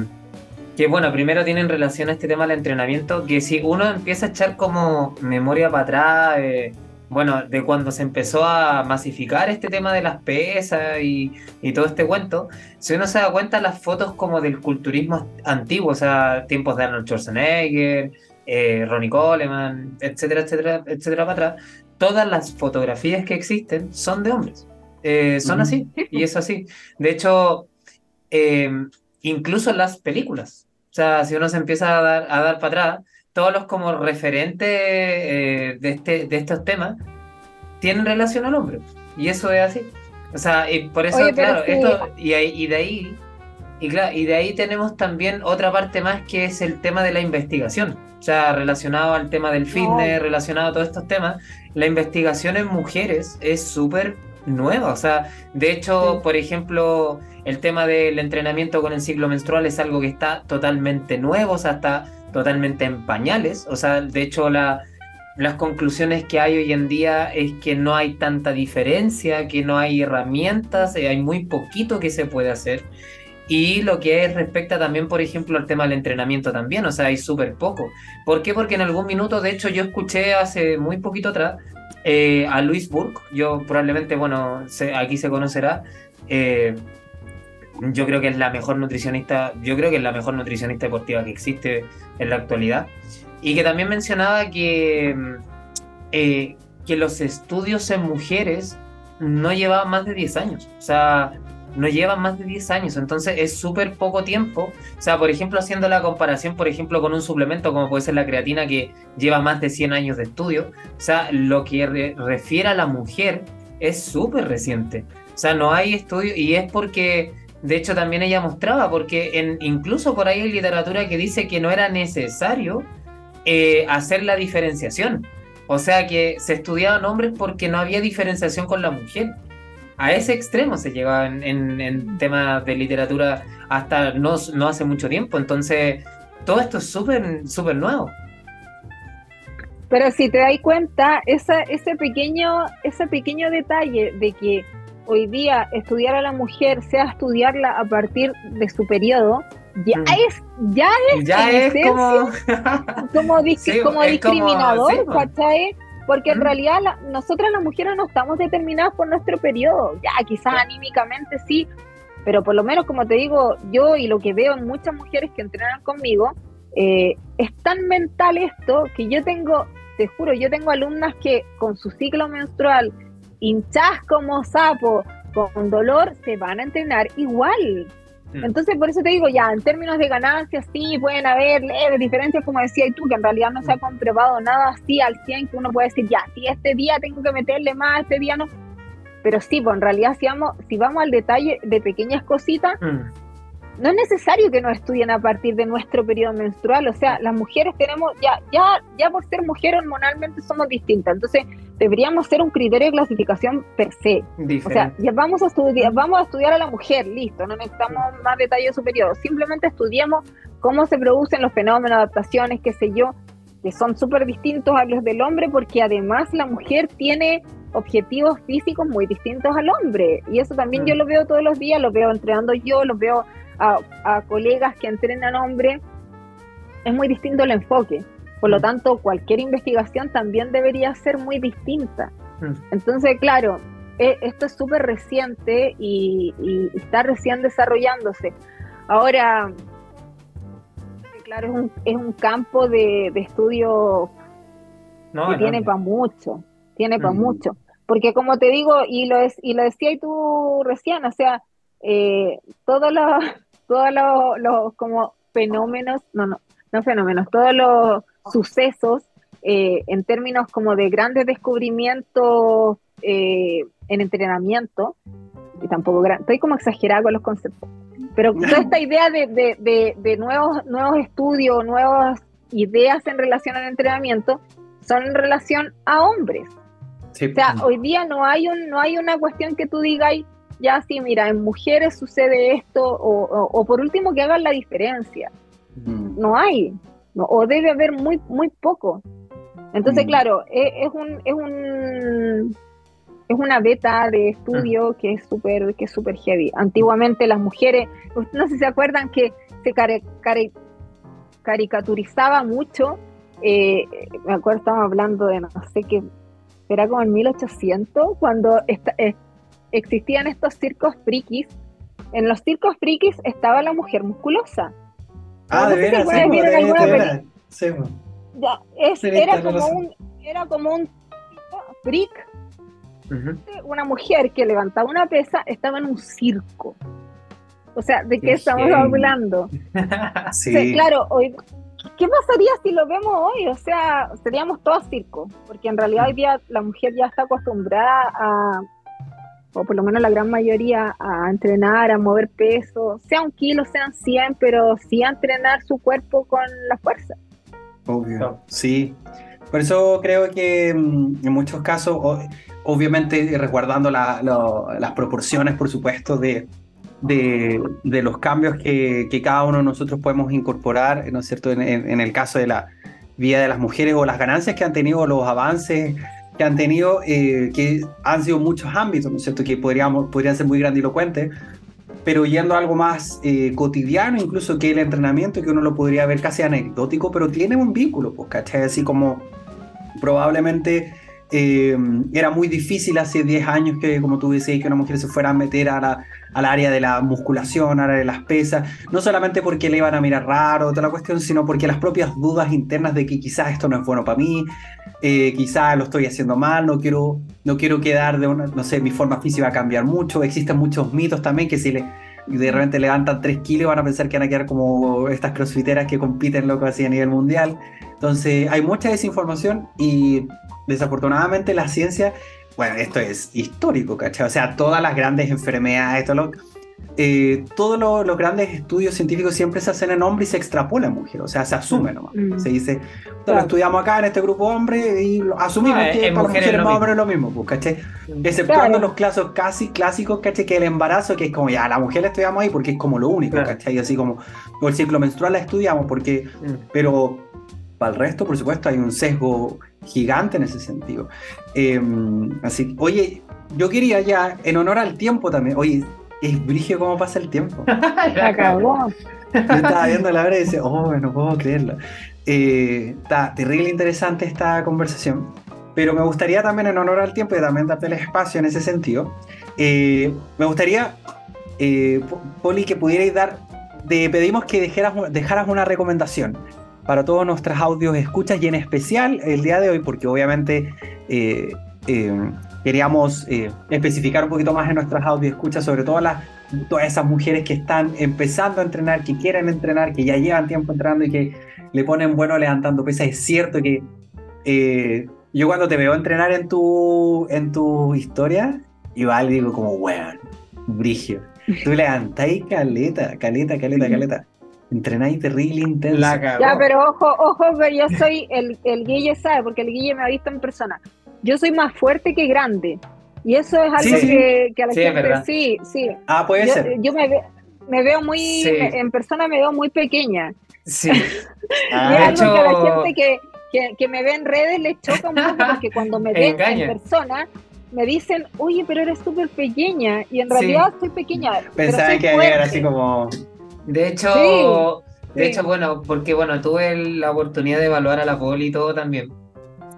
que, bueno, primero tienen relación a este tema del entrenamiento, que si uno empieza a echar como memoria para atrás, eh, bueno, de cuando se empezó a masificar este tema de las pesas y, todo este cuento, si uno se da cuenta las fotos como del culturismo antiguo, o sea, tiempos de Arnold Schwarzenegger, eh, Ronnie Coleman, etcétera, etcétera, etcétera, para atrás, todas las fotografías que existen son de hombres. Eh, son así, y es así. De hecho, eh, incluso las películas. O sea, si uno se empieza a dar, a dar para atrás, todos los como referentes eh, de, este, de estos temas tienen relación al hombre. Y eso es así. O sea, y por eso, claro, esto, y, y, de ahí, y, claro, y de ahí tenemos también otra parte más que es el tema de la investigación. O sea, relacionado al tema del fitness, relacionado a todos estos temas, la investigación en mujeres es súper nueva. O sea, de hecho, por ejemplo, el tema del entrenamiento con el ciclo menstrual es algo que está totalmente nuevo, o sea, está totalmente en pañales. O sea, de hecho, la, las conclusiones que hay hoy en día es que no hay tanta diferencia, que no hay herramientas, eh, hay muy poquito que se puede hacer. Y lo que es respecta también, por ejemplo, al tema del entrenamiento también, o sea, hay súper poco. ¿Por qué? Porque en algún minuto, de hecho, yo escuché hace muy poquito atrás eh, a Luis Burke, yo probablemente, bueno, aquí se conocerá, eh, yo creo que es la mejor nutricionista, yo creo que es la mejor nutricionista deportiva que existe en la actualidad, y que también mencionaba que, eh, que los estudios en mujeres no llevaban más de 10 años, o sea, no llevan más de 10 años, entonces es súper poco tiempo. O sea, por ejemplo, haciendo la comparación, por ejemplo, con un suplemento como puede ser la creatina que lleva más de 100 años de estudio, o sea, lo que refiere a la mujer es súper reciente. O sea, no hay estudio y es porque, de hecho, también ella mostraba, porque en, incluso por ahí hay literatura que dice que no era necesario eh, hacer la diferenciación. O sea, que se estudiaban hombres porque no había diferenciación con la mujer a ese extremo se llegaba en, temas de literatura hasta no, no, hace mucho tiempo. Entonces, todo esto es súper súper nuevo. Pero si te das cuenta, esa, ese, pequeño, ese pequeño detalle de que hoy día estudiar a la mujer sea estudiarla a partir de su periodo, ya mm. es, ya es, ya es como, como, discriminador, ¿cachai? Porque en realidad nosotras las mujeres no estamos determinadas por nuestro periodo. Ya, quizás anímicamente sí, pero por lo menos, como te digo, yo y lo que veo en muchas mujeres que entrenan conmigo, eh, es tan mental esto que yo tengo, te juro, yo tengo alumnas que con su ciclo menstrual, hinchas como sapo, con dolor, se van a entrenar igual. Mm. Entonces, por eso te digo, ya, en términos de ganancias, sí, pueden haber leves diferencias, como decías tú, que en realidad no se ha mm. comprobado nada así al 100, que uno puede decir, ya, si este día tengo que meterle más, este día no. Pero sí, pues en realidad, si vamos, si vamos al detalle de pequeñas cositas, mm no es necesario que nos estudien a partir de nuestro periodo menstrual, o sea, las mujeres tenemos, ya, ya, ya por ser mujer hormonalmente somos distintas, entonces deberíamos ser un criterio de clasificación per se. O sea, ya vamos a estudiar, vamos a estudiar a la mujer, listo, no necesitamos más detalles superiores, simplemente estudiemos cómo se producen los fenómenos, adaptaciones, qué sé yo, que son súper distintos a los del hombre, porque además la mujer tiene objetivos físicos muy distintos al hombre. Y eso también yo lo veo todos los días, lo veo entrenando yo, lo veo a, colegas que entrenan hombres, es muy distinto el enfoque. Por lo mm. tanto, cualquier investigación también debería ser muy distinta. Mm. Entonces, claro, e, esto es súper reciente y, está recién desarrollándose. Ahora, claro, es un, es un campo de, estudio que tiene para mucho, tiene para mm. mucho. Porque como te digo, y lo, es, y lo decía tú recién, o sea, eh, todos los, todos los, como fenómenos, no, no, no fenómenos, todos los sucesos eh, en términos como de grandes descubrimientos eh, en entrenamiento, y tampoco estoy como exagerada con los conceptos, pero toda esta idea de, nuevos, nuevos estudios, nuevas ideas en relación al entrenamiento, son en relación a hombres. O sea, hoy día no hay, un, no hay una cuestión que tú digas, ya sí, mira, en mujeres sucede esto, o, por último que hagan la diferencia. Mm. No hay, o debe haber muy, muy poco. Entonces, mm. claro, e, es, un, es un es una beta de estudio ah. que es súper que es super heavy. Antiguamente las mujeres, no sé si se acuerdan que se caricaturizaba mucho, eh, me acuerdo, estábamos hablando de no sé qué, era como en 1800, cuando esta, existían estos circos frikis. En los circos frikis estaba la mujer musculosa. Ah, de veras, sí, Ya, es, era, como un, era como un freak. Una mujer que levantaba una pesa estaba en un circo. O sea, ¿de qué, estamos hablando? sí. claro, hoy, ¿qué pasaría si lo vemos hoy? O sea, seríamos todos circo, porque en realidad hoy día la mujer ya está acostumbrada a, o por lo menos la gran mayoría, a entrenar, a mover peso, sea un kilo, sean 100, pero sí a entrenar su cuerpo con la fuerza. Obvio, sí. Por eso creo que mm, en muchos casos, obviamente resguardando las proporciones, por supuesto, de, de, los cambios que, cada uno de nosotros podemos incorporar, ¿no es cierto?, en, el caso de la vida de las mujeres o las ganancias que han tenido, los avances que han tenido, eh, que han sido muchos ámbitos, ¿no es cierto?, que podríamos, podrían ser muy grandilocuentes, pero yendo a algo más eh, cotidiano, incluso que el entrenamiento, que uno lo podría ver casi anecdótico, pero tiene un vínculo, pues, ¿cachai? Así como probablemente eh, era muy difícil hace 10 años que, como tú decías, que una mujer se fuera a meter a la, al área de la musculación, al área de las pesas, no solamente porque le iban a mirar raro, toda la cuestión, sino porque las propias dudas internas de que quizás esto no es bueno para mí, eh, quizás lo estoy haciendo mal, no quiero, no quiero quedar de una, no sé, mi forma física va a cambiar mucho, existen muchos mitos también que si le, de repente levantan 3 kilos van a pensar que van a quedar como estas crossfiteras que compiten loco así a nivel mundial. Entonces hay mucha desinformación y desafortunadamente la ciencia, bueno, esto es histórico, ¿cachai? O sea, todas las grandes enfermedades, esto lo, eh, todos los, grandes estudios científicos siempre se hacen en hombre y se extrapola en mujer, o sea, se asume mm. nomás. Mm. Se dice, lo estudiamos acá en este grupo hombre y asumimos ah, que para mujeres más o menos lo mismo, pues, ¿cachai? Exceptuando los casos casi clásicos, ¿cachai? Que el embarazo, que es como ya, la mujer la estudiamos ahí porque es como lo único, ¿cachai? Así como, o el ciclo menstrual la estudiamos porque, mm. pero para el resto, por supuesto, hay un sesgo gigante en ese sentido. Em, así, oye, yo quería ya, en honor al tiempo también, oye, es brigio cómo pasa el tiempo. acabó. Yo estaba viendo la hora y decía, oh, no puedo creerlo. Eh, está terrible interesante esta conversación, pero me gustaría también, en honor al tiempo y también darte el espacio en ese sentido, eh, me gustaría, eh, Poli, que pudierais dar, te pedimos que dejaras, dejaras una recomendación para todos nuestros audios escuchas y en especial el día de hoy, porque obviamente eh, eh, queríamos eh, especificar un poquito más en nuestras audios escuchas, sobre todo las, todas esas mujeres que están empezando a entrenar, que quieren entrenar, que ya llevan tiempo entrenando y que le ponen bueno levantando pesas. Es cierto que yo cuando te veo entrenar en tu, en tu historia, igual digo como, weón, brigio. Tú levantáis caleta, caleta, caleta, caleta entrenáis terrible intenso. Ya, pero ojo, ojo, que yo soy, el, el Guille sabe, porque el Guille me ha visto en persona. Yo soy más fuerte que grande. Y eso es algo Que, a la gente, sí, sí. Ah, puede ser. Yo me, me veo muy, en persona me veo muy pequeña. Sí. Ah, es algo que a la gente que, que, me ve en redes le choca un poco porque cuando me ven en persona me dicen, oye, pero eres súper pequeña. Y en realidad soy pequeña. Pensaba que era así como de hecho, de hecho, bueno, porque bueno, tuve la oportunidad de evaluar a la poli y todo también.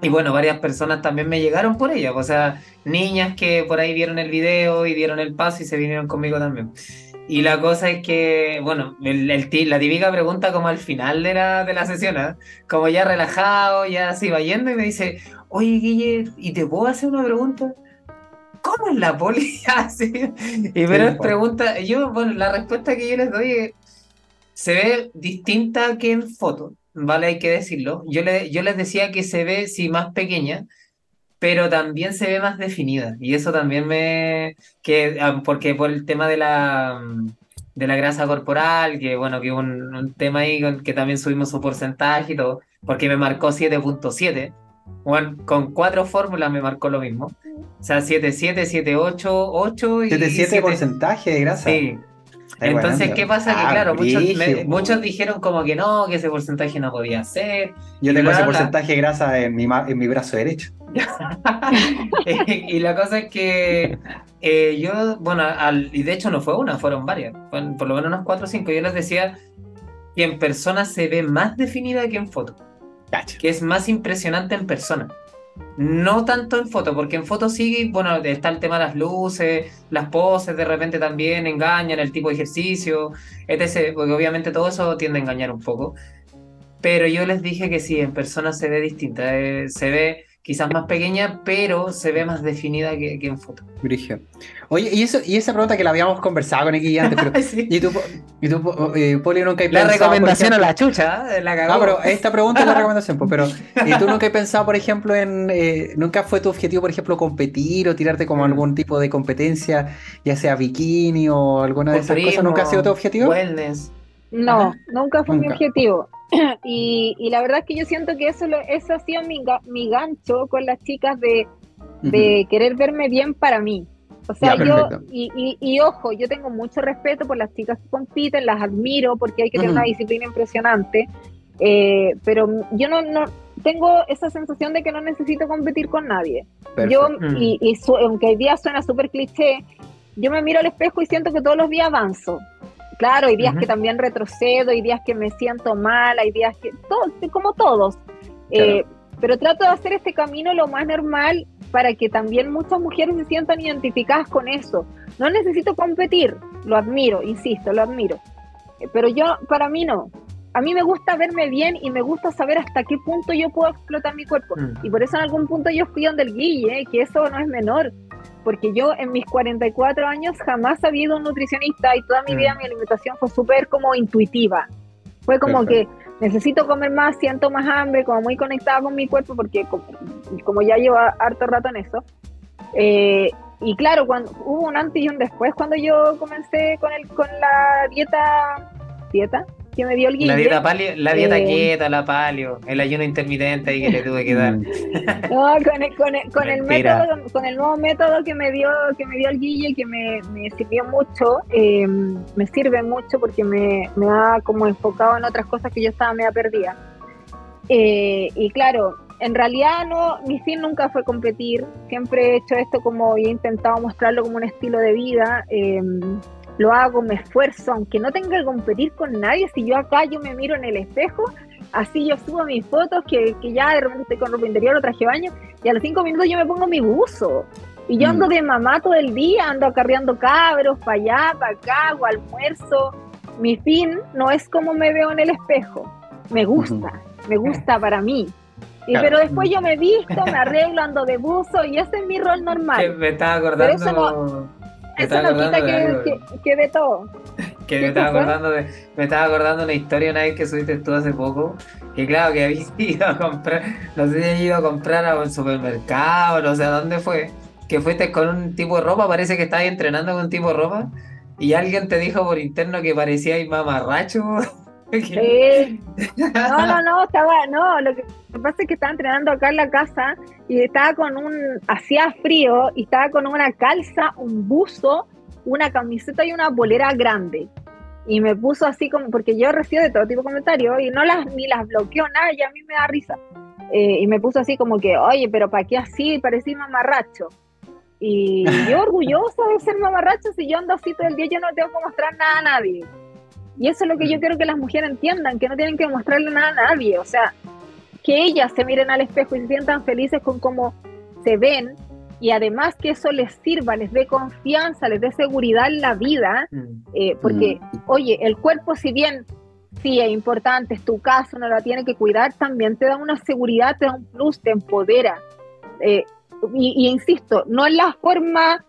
Y bueno, varias personas también me llegaron por ella, o sea, niñas que por ahí vieron el video y dieron el paso y se vinieron conmigo también. Y la cosa es que, bueno, el, la típica pregunta como al final de la, de la sesión, ¿eh? como ya relajado, ya así va yendo y me dice, oye Guille, ¿y te puedo hacer una pregunta? ¿cómo es la poli? y pero es pregunta, yo, bueno, la respuesta que yo les doy es, se ve distinta que en foto, ¿vale? Hay que decirlo. Yo, le, yo les decía que se ve, sí, más pequeña, pero también se ve más definida. Y eso también me... Que, ah, porque por el tema de la, de la grasa corporal, que bueno, que un, un tema ahí que también subimos su porcentaje y todo, porque me marcó 7.7 bueno, con cuatro fórmulas me marcó lo mismo. O sea, 7-7, 7-8, 8 y. 7-7 porcentaje de grasa. Sí. Entonces, ¿qué pasa? que ah, claro, muchos, muchos, dijeron como que no, que ese porcentaje no podía ser. Yo tengo ese porcentaje de grasa en mi, en mi brazo derecho. y la cosa es que eh, yo, bueno, al, y de hecho no fue una, fueron varias, fueron por lo menos unas 4 o 5. Yo les decía que en persona se ve más definida que en foto que es más impresionante en persona. No tanto en foto, porque en foto sí, bueno, está el tema de las luces, las poses de repente también engañan, el tipo de ejercicio, etc. Porque obviamente todo eso tiende a engañar un poco. Pero yo les dije que sí, en persona se ve distinta, eh, se ve quizás más pequeña, pero se ve más definida que, en foto. Brigio. Oye, y, eso, y esa pregunta que la habíamos conversado con X antes, pero. ¿Y tú, y tú eh, Poli, nunca hay La recomendación a la chucha, ¿eh? la cagó. No, pero esta pregunta es la recomendación, pues, pero. ¿Y tú nunca has pensado, por ejemplo, en. Eh, ¿Nunca fue tu objetivo, por ejemplo, competir o tirarte como mm. algún tipo de competencia, ya sea bikini o alguna de esas cosas? ¿Nunca ha sido tu objetivo? Wellness. No, nunca fue mi objetivo. Y, la verdad es que yo siento que eso, eso ha sido mi, mi gancho con las chicas de, de querer verme bien para mí. O sea, yo, y, y, ojo, yo tengo mucho respeto por las chicas que compiten, las admiro porque hay que tener una disciplina impresionante, eh, pero yo no, no, tengo esa sensación de que no necesito competir con nadie. Yo, y, y aunque hoy día suena súper cliché, yo me miro al espejo y siento que todos los días avanzo. Claro, hay días que también retrocedo, hay días que me siento mal, hay días que, todo, como todos. Eh, pero trato de hacer este camino lo más normal para que también muchas mujeres se sientan identificadas con eso. No necesito competir, lo admiro, insisto, lo admiro. Eh, pero yo, para mí no. A mí me gusta verme bien y me gusta saber hasta qué punto yo puedo explotar mi cuerpo. Mm. Y por eso en algún punto yo fui donde el Guille, que eso no es menor. Porque yo en mis 44 años jamás había ido a un nutricionista y toda mi vida mm. mi alimentación fue súper como intuitiva. Fue como que necesito comer más, siento más hambre, como muy conectada con mi cuerpo, porque como, ya llevo harto rato en eso. Eh, y claro, cuando hubo un antes y un después cuando yo comencé con el con la dieta dieta que me dio el guille. La dieta, palio, la dieta eh, quieta, la palio, el ayuno intermitente ahí que le tuve que dar. no, con el, con el, con el método, con el nuevo método que me dio, que me dio el guille, que me, me sirvió mucho, eh, me sirve mucho porque me, me, ha como enfocado en otras cosas que yo estaba media perdida. Eh, y claro, en realidad no, mi fin nunca fue competir, siempre he hecho esto como y he intentado mostrarlo como un estilo de vida. Eh, lo hago, me esfuerzo, aunque no tenga que competir con nadie, si yo acá yo me miro en el espejo, así yo subo mis fotos, que, que ya de repente estoy con ropa interior o traje baño, y a los cinco minutos yo me pongo mi buzo. Y yo ando mm. de mamá todo el día, ando acarreando cabros para allá, para acá, hago almuerzo. Mi fin no es como me veo en el espejo, me gusta, me gusta para mí. Y, Pero después yo me visto, me arreglo, ando de buzo y ese es mi rol normal. Me estaba acordando. Eso no quita que, que, de todo. Que me estaba, acordando de, me estaba acordando una historia una vez que subiste tú hace poco, que claro, que habías ido a comprar, no sé si habías ido a comprar a un supermercado, no sé a dónde fue, que fuiste con un tipo de ropa, parece que estabas entrenando con un tipo de ropa, y alguien te dijo por interno que parecía mamarracho. No, no, no, estaba, no, lo que pasa es que estaba entrenando acá en la casa y estaba con un, hacía frío y estaba con una calza, un buzo, una camiseta y una bolera grande. Y me puso así como, porque yo recibo de todo tipo de comentarios y no las, ni las bloqueo nada y a mí me da risa. Eh, y me puso así como que, oye, pero ¿para qué así? Parecía mamarracho. Y yo orgullosa de ser mamarracho, si yo ando así todo el día, yo no tengo que mostrar nada a nadie. Y eso es lo que yo quiero que las mujeres entiendan, que no tienen que mostrarle nada a nadie. O sea, que ellas se miren al espejo y se sientan felices con cómo se ven y además que eso les sirva, les dé confianza, les dé seguridad en la vida, mm. eh, porque, mm. oye, el cuerpo si bien sí es importante, es tu caso, no la tiene que cuidar, también te da una seguridad, te da un plus, te empodera. Eh, y, insisto, no en la forma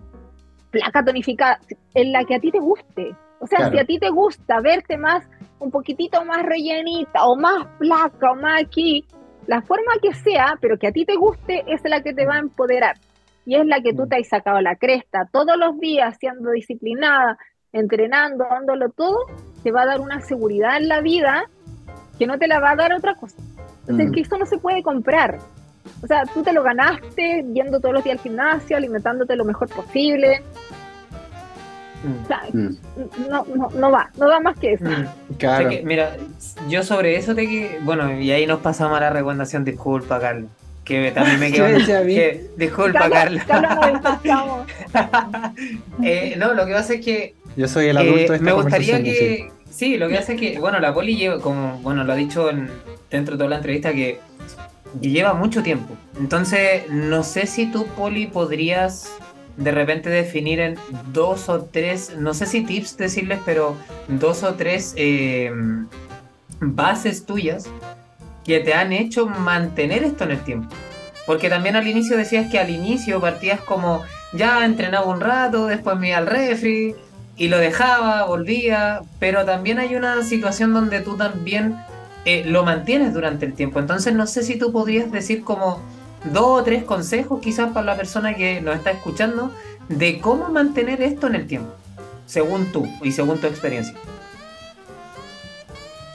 placa tonificada, en la que a ti te guste. O sea, si a ti te gusta verte más, un poquitito más rellenita, o más placa, o más aquí, la forma que sea, pero que a ti te guste, es la que te va a empoderar. Y es la que tú mm. te has sacado la cresta todos los días, siendo disciplinada, entrenando, dándolo todo, te va a dar una seguridad en la vida que no te la va a dar otra cosa. Entonces, mm. que eso no se puede comprar. O sea, tú te lo ganaste yendo todos los días al gimnasio, alimentándote lo mejor posible, Mm. No, no, no, va, no va más que eso. Mm, claro. mira, yo sobre eso te que, bueno, y ahí nos pasamos a la recomendación, disculpa, Carlos. Que también me quedo. que, disculpa, Carlos. eh, no, lo que pasa es que. Yo soy el adulto eh, Me gustaría que. Sí. lo que hace es que, bueno, la poli lleva, como, bueno, lo ha dicho dentro de toda la entrevista, que lleva mucho tiempo. Entonces, no sé si tú, Poli, podrías de repente definir en dos o tres, no sé si tips decirles, pero dos o tres eh, bases tuyas que te han hecho mantener esto en el tiempo. Porque también al inicio decías que al inicio partías como ya entrenaba un rato, después me iba al refri y lo dejaba, volvía, pero también hay una situación donde tú también eh, lo mantienes durante el tiempo. Entonces no sé si tú podrías decir como dos o tres consejos quizás para la persona que nos está escuchando de cómo mantener esto en el tiempo, según tú y según tu experiencia.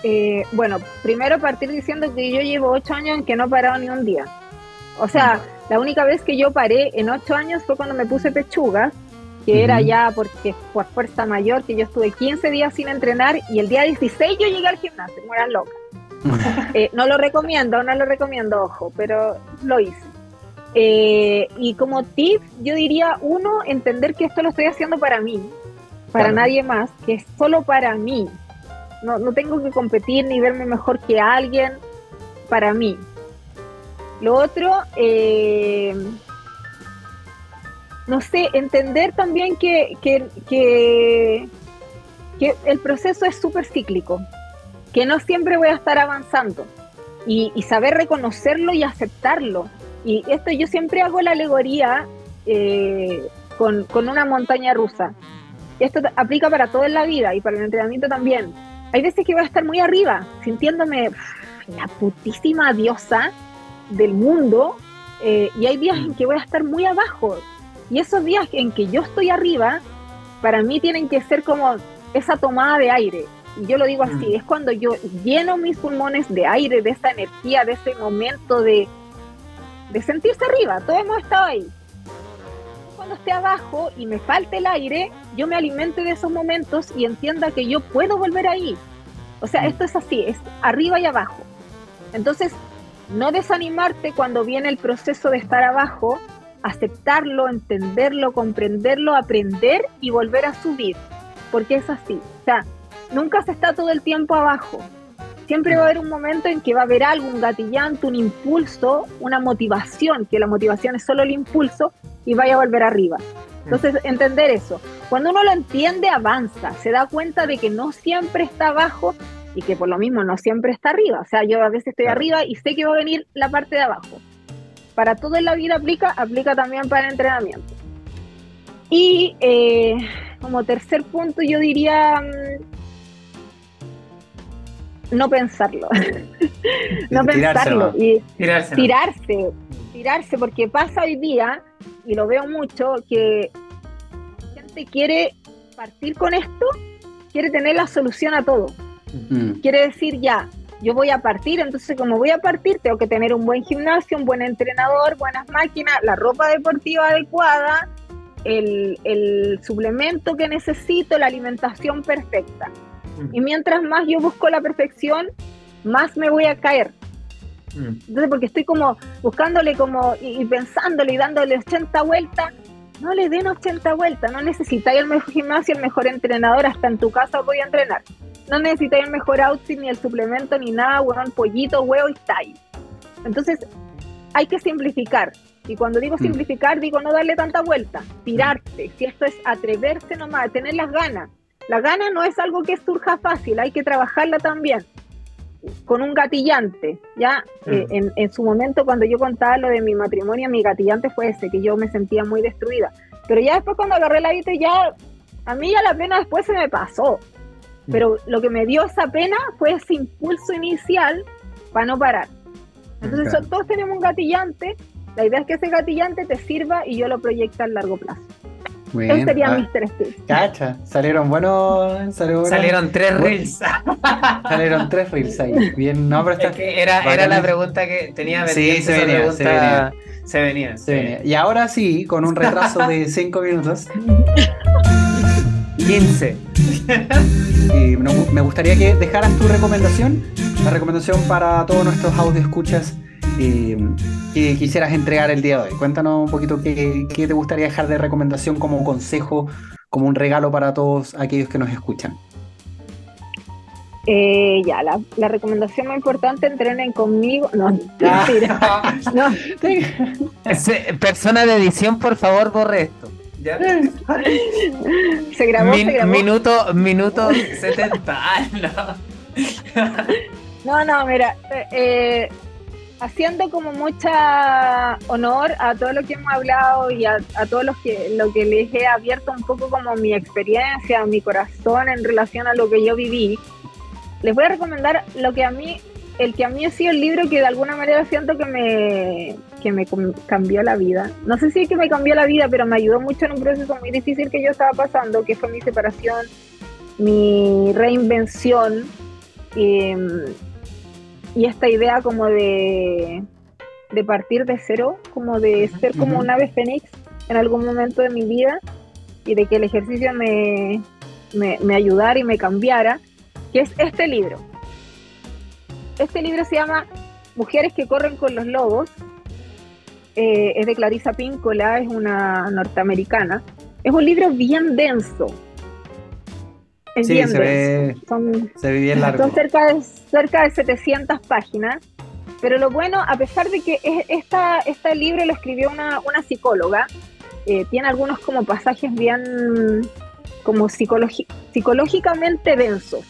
Eh, bueno, primero partir diciendo que yo llevo ocho años en que no he parado ni un día. O sea, La única vez que yo paré en ocho años fue cuando me puse pechugas, que era ya porque por fuerza mayor, que yo estuve 15 días sin entrenar y el día 16 yo llegué al gimnasio, como era loca. Eh, no lo recomiendo, no lo recomiendo, ojo, pero lo hice. Eh, y como tip, yo diría, uno, entender que esto lo estoy haciendo para mí, para nadie más, que es solo para mí. No, no tengo que competir ni verme mejor que alguien, para mí. Lo otro, eh, no sé, entender también que, que, que, el proceso es súper cíclico, que no siempre voy a estar avanzando y, saber reconocerlo y aceptarlo. Y esto yo siempre hago la alegoría eh, con, con, una montaña rusa. Esto aplica para todo en la vida y para el entrenamiento también. Hay veces que voy a estar muy arriba, sintiéndome la putísima diosa del mundo, eh, y hay días en que voy a estar muy abajo, y esos días en que yo estoy arriba, para mí tienen que ser como esa tomada de aire. Y yo lo digo así, mm. es cuando yo lleno mis pulmones de aire, de esa energía, de ese momento de, de sentirse arriba. Todos hemos estado ahí. Cuando esté abajo y me falte el aire, yo me alimente de esos momentos y entienda que yo puedo volver ahí. O sea, mm. esto es así, es arriba y abajo. Entonces, no desanimarte cuando viene el proceso de estar abajo, aceptarlo, entenderlo, comprenderlo, aprender y volver a subir, porque es así. O sea, nunca se está todo el tiempo abajo. Siempre va a haber un momento en que va a haber algo, un gatillante, un impulso, una motivación, que la motivación es solo el impulso y vaya a volver arriba. Entonces, entender eso. Cuando uno lo entiende, avanza, se da cuenta de que no siempre está abajo y que por lo mismo no siempre está arriba. O sea, yo a veces estoy arriba y sé que va a venir la parte de abajo para todo en la vida aplica, aplica también para el entrenamiento. Y eh, como tercer punto yo diría mm, no pensarlo. no pensarlo. Y tirarse, tirarse, tirarse, porque pasa hoy día, y lo veo mucho, que la gente quiere partir con esto, quiere tener la solución a todo. Quiere decir ya, yo voy a partir, entonces como voy a partir, tengo que tener un buen gimnasio, un buen entrenador, buenas máquinas, la ropa deportiva adecuada, el, suplemento que necesito, la alimentación perfecta. Mm. Y mientras más yo busco la perfección, más me voy a caer. Mm. Entonces, porque estoy como buscándole como y, pensándole y dándole 80 vueltas, no le den 80 vueltas, no necesitáis el mejor gimnasio, el mejor entrenador, hasta en tu casa voy a entrenar no necesitáis el mejor outfit, ni el suplemento, ni nada, huevón, pollito, huevo y está ahí. Entonces, hay que simplificar. Y cuando digo mm. simplificar, digo no darle tanta vuelta, tirarte. Si esto es atreverse nomás, tener las ganas. La gana no es algo que surja fácil, hay que trabajarla también con un gatillante, ¿ya? Mm. Eh, en, en, su momento, cuando yo contaba lo de mi matrimonio, mi gatillante fue ese, que yo me sentía muy destruida. Pero ya después cuando agarré la vida, ya, a mí ya la pena después se me pasó. Pero lo que me dio esa pena fue ese impulso inicial para no parar. Entonces todos tenemos un gatillante, la idea es que ese gatillante te sirva y yo lo proyecte a largo plazo. Bien, serían ah, mis tres tips. Cacha, salieron buenos. Salieron, tres reels. salieron tres reels ahí. Bien, no, pero era, era la pregunta que tenía Sí, se venía, se venía. Se venía, se venía. Y ahora sí, con un retraso de cinco minutos. 15. y me gustaría que dejaras tu recomendación, la recomendación para todos nuestros audio escuchas eh, que quisieras entregar el día de hoy. Cuéntanos un poquito qué, te gustaría dejar de recomendación como consejo, como un regalo para todos aquellos que nos escuchan. Eh, ya, la, recomendación más importante, entrenen conmigo. No, ah. no. Persona de edición, por favor, borre esto. Se grabó, Minuto, minuto 70. no. no, mira, eh, haciendo como mucha honor a todo lo que hemos hablado y a, todos los que lo que les he abierto un poco como mi experiencia, mi corazón en relación a lo que yo viví, les voy a recomendar lo que a mí el que a mí ha sido el libro que de alguna manera siento que me, que me cambió la vida. No sé si es que me cambió la vida, pero me ayudó mucho en un proceso muy difícil que yo estaba pasando, que fue mi separación, mi reinvención em, y esta idea como de, de partir de cero, como de ser como un ave fénix en algún momento de mi vida y de que el ejercicio me, me, ayudara y me cambiara, que es este libro. Este libro se llama Mujeres que corren con los lobos. Eh, es de Clarissa Píncola, es una norteamericana. Es un libro bien denso. Es bien se Ve, son, se ve bien largo. Son cerca de, cerca de 700 páginas. Pero lo bueno, a pesar de que esta, este libro lo escribió una, una psicóloga, eh, tiene algunos como pasajes bien como psicológicamente densos.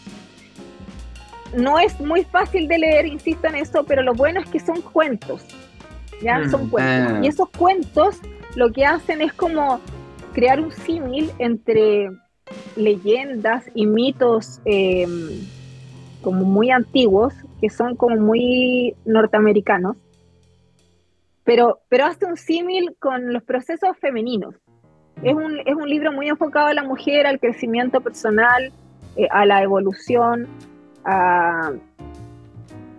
No es muy fácil de leer, insisto en eso, pero lo bueno es que son cuentos, ¿ya? Mm, son cuentos. Ah. Y esos cuentos lo que hacen es como crear un símil entre leyendas y mitos em, como muy antiguos, que son como muy norteamericanos, pero, pero hace un símil con los procesos femeninos. Es un, es un, libro muy enfocado a la mujer, al crecimiento personal, eh, a la evolución.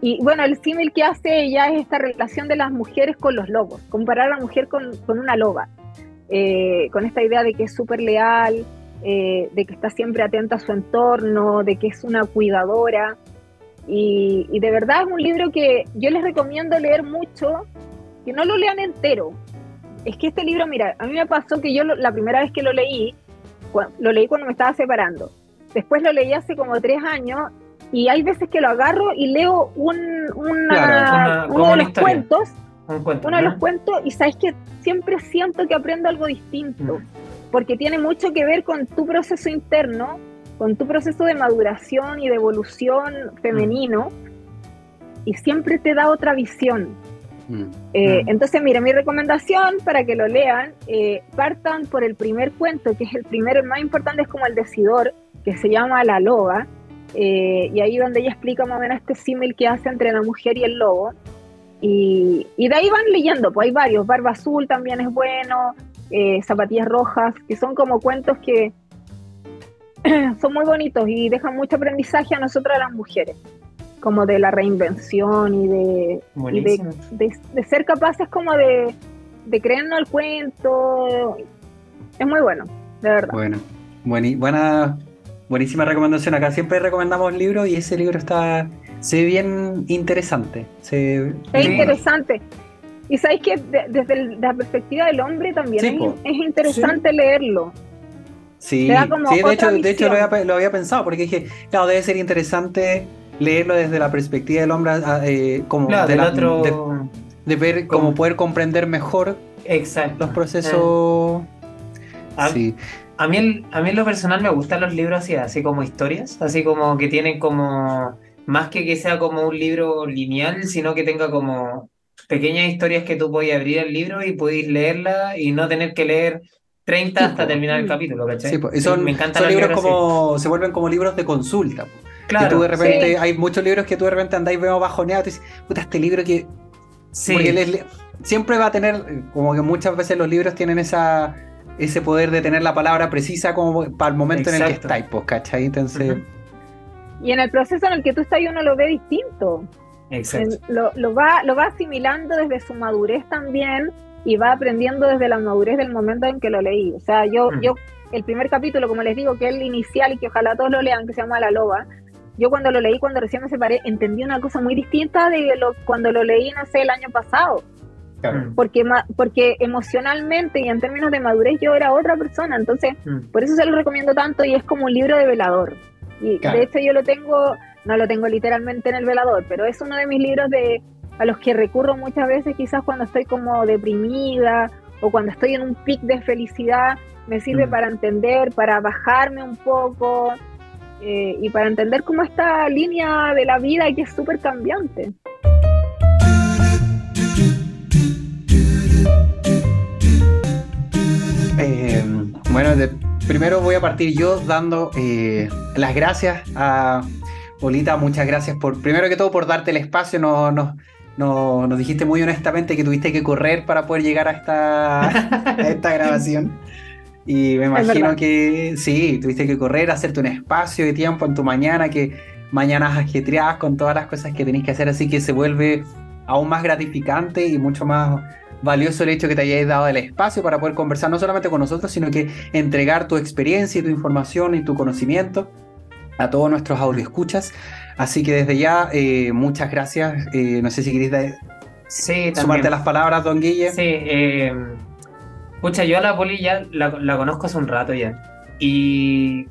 Y bueno, el símil que hace ella es esta relación de las mujeres con los lobos, comparar a la mujer con, con una loba, eh, con esta idea de que es súper leal, eh, de que está siempre atenta a su entorno, de que es una cuidadora. Y, y, de verdad es un libro que yo les recomiendo leer mucho que no lo lean entero. Es que este libro, mira, a mí me pasó que yo la primera vez que lo leí, lo leí cuando me estaba separando. Después lo leí hace como tres años y hay veces que lo agarro y leo un, una, uno de los cuentos, uno de los cuentos y sabes que siempre siento que aprendo algo distinto, mm. Porque tiene mucho que ver con tu proceso interno, con tu proceso de maduración y de evolución femenino, y siempre te da otra visión. Mm. Eh, mm. Entonces, mira, mi recomendación para que lo lean, eh, partan por el primer cuento, que es el primero, el más importante es como el decidor, que se llama La Loba, eh, y ahí donde ella explica más o menos este símil que hace entre la mujer y el lobo. Y, de ahí van leyendo, pues hay varios, Barba Azul también es bueno, Zapatillas Rojas, que son como cuentos que son muy bonitos y dejan mucho aprendizaje a nosotras las mujeres como de la reinvención y de, de, ser capaces como de, de creernos el cuento. Es muy bueno, de verdad. Bueno, buena, buenísima recomendación. Acá siempre recomendamos libros y ese libro está, se ve bien interesante. Se, es interesante. Y sabéis que desde la perspectiva del hombre también es, interesante leerlo. Sí, sí de hecho, de hecho lo, había, lo había pensado porque dije, claro, debe ser interesante leerlo desde la perspectiva del hombre, ah, eh, como de, otro... de, ver, como poder comprender mejor Exacto. los procesos. A, sí. a, mí, a mí en lo personal me gustan los libros así, así como historias, así como que tienen como, más que que sea como un libro lineal, sino que tenga como pequeñas historias que tú puedes abrir el libro y puedes leerla y no tener que leer 30 hasta terminar el capítulo, ¿cachai? Sí, y son, me encantan libros, como, se vuelven como libros de consulta. Claro, que tú de repente, hay muchos libros que tú de repente andáis veo bajoneados y dices, puta, este libro que. Sí. siempre va a tener, como que muchas veces los libros tienen esa ese poder de tener la palabra precisa como para el momento en el que estáis, pues, ¿cachai? Entonces. Y en el proceso en el que tú estás, uno lo ve distinto. Exacto. Lo, lo, va, lo va asimilando desde su madurez también y va aprendiendo desde la madurez del momento en que lo leí. O sea, yo, yo el primer capítulo, como les digo, que es el inicial y que ojalá todos lo lean, que se llama La Loba, yo cuando lo leí, cuando recién me separé, entendí una cosa muy distinta de lo, cuando lo leí, no sé, el año pasado. Mm. Porque, porque emocionalmente y en términos de madurez yo era otra persona, entonces mm. por eso se lo recomiendo tanto y es como un libro de velador. Y de hecho yo lo tengo, no lo tengo literalmente en el velador, pero es uno de mis libros de a los que recurro muchas veces quizás cuando estoy como deprimida o cuando estoy en un pic de felicidad, me sirve mm. para entender, para bajarme un poco, eh, y para entender cómo esta línea de la vida que es súper cambiante. Eh, bueno, primero voy a partir yo dando eh, las gracias a Polita, muchas gracias por, primero que todo por darte el espacio, no, no, nos dijiste muy honestamente que tuviste que correr para poder llegar a esta, a esta grabación. Y me imagino que sí, tuviste que correr, hacerte un espacio de tiempo en tu mañana, que mañanas ajetreadas con todas las cosas que tenés que hacer, así que se vuelve aún más gratificante y mucho más valioso el hecho que te hayáis dado el espacio para poder conversar no solamente con nosotros, sino que entregar tu experiencia y tu información y tu conocimiento a todos nuestros escuchas Así que desde ya, eh, muchas gracias. Eh, no sé si queréis sí, sumarte las palabras, don Guille. Sí, eh, pucha, yo a la Poli ya la, conozco hace un rato ya. Y,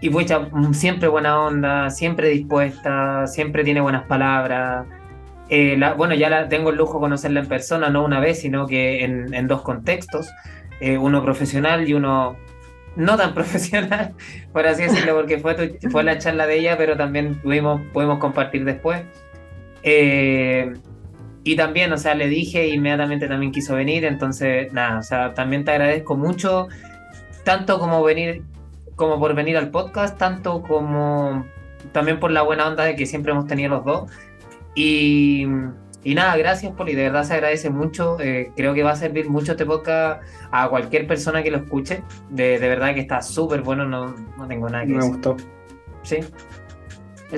y pucha, siempre buena onda, siempre dispuesta, siempre tiene buenas palabras. bueno, ya la, tengo el lujo de conocerla en persona, no una vez, sino que en, en dos contextos. uno profesional y uno no tan profesional, por así decirlo, porque fue, fue la charla de ella, pero también tuvimos, pudimos compartir después. Eh, y también, o sea, le dije inmediatamente también quiso venir, entonces, nada, o sea, también te agradezco mucho, tanto como venir, como por venir al podcast, tanto como también por la buena onda de que siempre hemos tenido los dos. Y y nada, gracias Poli, de verdad se agradece mucho. Eh, creo que va a servir mucho este podcast a cualquier persona que lo escuche. De, verdad que está súper bueno, no, no, tengo nada que Me decir. Me gustó. Sí.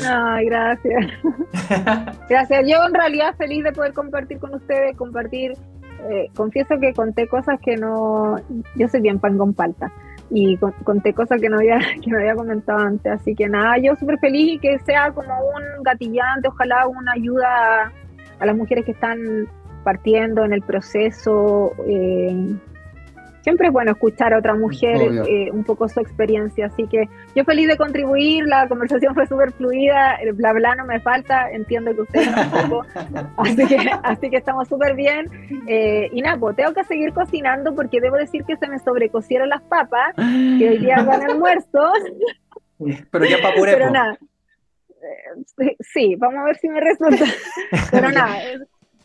Ay, gracias. gracias. Yo en realidad feliz de poder compartir con ustedes, compartir. Eh, confieso que conté cosas que no. Yo soy bien pan con palta y conté cosas que no había que no había comentado antes. Así que nada, yo súper feliz y que sea como un gatillante, ojalá una ayuda a las mujeres que están partiendo en el proceso. Eh, siempre es bueno escuchar a otra mujer eh, un poco su experiencia, así que yo feliz de contribuir, la conversación fue súper fluida, el bla bla no me falta, entiendo que ustedes tampoco, así que, así que estamos súper bien. Eh, y nada, pues tengo que seguir cocinando porque debo decir que se me sobrecocieron las papas, que hoy día van almuerzo. Pero ya para Pero nada, eh, sí, vamos a ver si me resulta. Pero nada,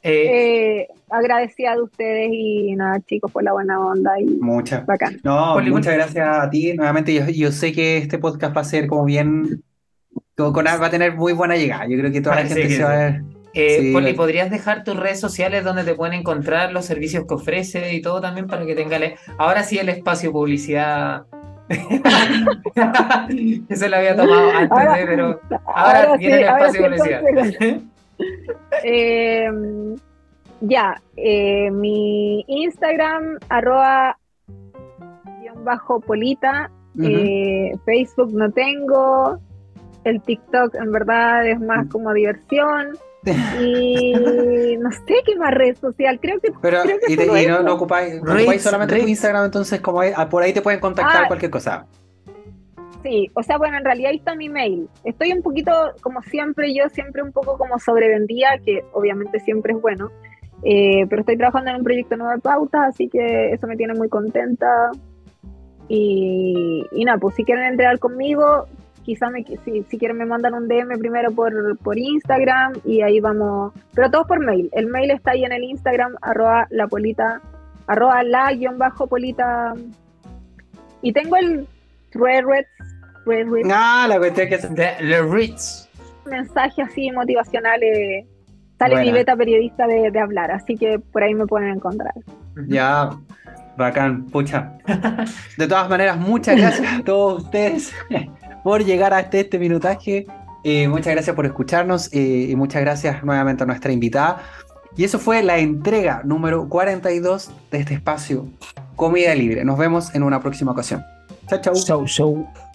eh, eh, agradecida de ustedes y nada, chicos, por la buena onda y muchas. No, muchas gracias a ti. Nuevamente, yo, sé que este podcast va a ser como bien. Con, va a tener muy buena llegada. Yo creo que toda la gente se va a ver. Eh, Poli, ¿podrías dejar tus redes sociales donde te pueden encontrar los servicios que ofrece y todo también para que tenga... Ahora sí el espacio publicidad Eso lo había tomado antes, pero ahora, tiene el espacio de eh, ya, eh, mi Instagram, arroba bajo polita, eh, Facebook no tengo, el TikTok en verdad es más como diversión. Y no sé qué más red social, creo que. Pero, y, no, ocupáis, solamente tu Instagram, entonces, como ah, por ahí te pueden contactar ah. cualquier cosa. Sí, o sea, bueno, en realidad ahí está mi mail. Estoy un poquito, como siempre, yo siempre un poco como sobrevendía, que obviamente siempre es bueno. Eh, pero estoy trabajando en un proyecto nuevo de pautas, así que eso me tiene muy contenta. Y, y nada, pues si quieren entregar conmigo, quizá me, si, si quieren me mandan un DM primero por, por Instagram y ahí vamos, pero todos por mail. El mail está ahí en el Instagram, arroba la polita, arroba la guion bajo polita. Y tengo el Threads, Ah, la cuestión que es de Ritz. Mensaje así motivacional. sale mi beta periodista de, de hablar, así que por ahí me pueden encontrar. Ya, bacán, pucha. De todas maneras, muchas gracias a todos ustedes por llegar hasta este minutaje. Eh, muchas gracias por escucharnos eh, y muchas gracias nuevamente a nuestra invitada. Y eso fue la entrega número 42 de este espacio Comida Libre. Nos vemos en una próxima ocasión. Chao, chao. Chau, chau.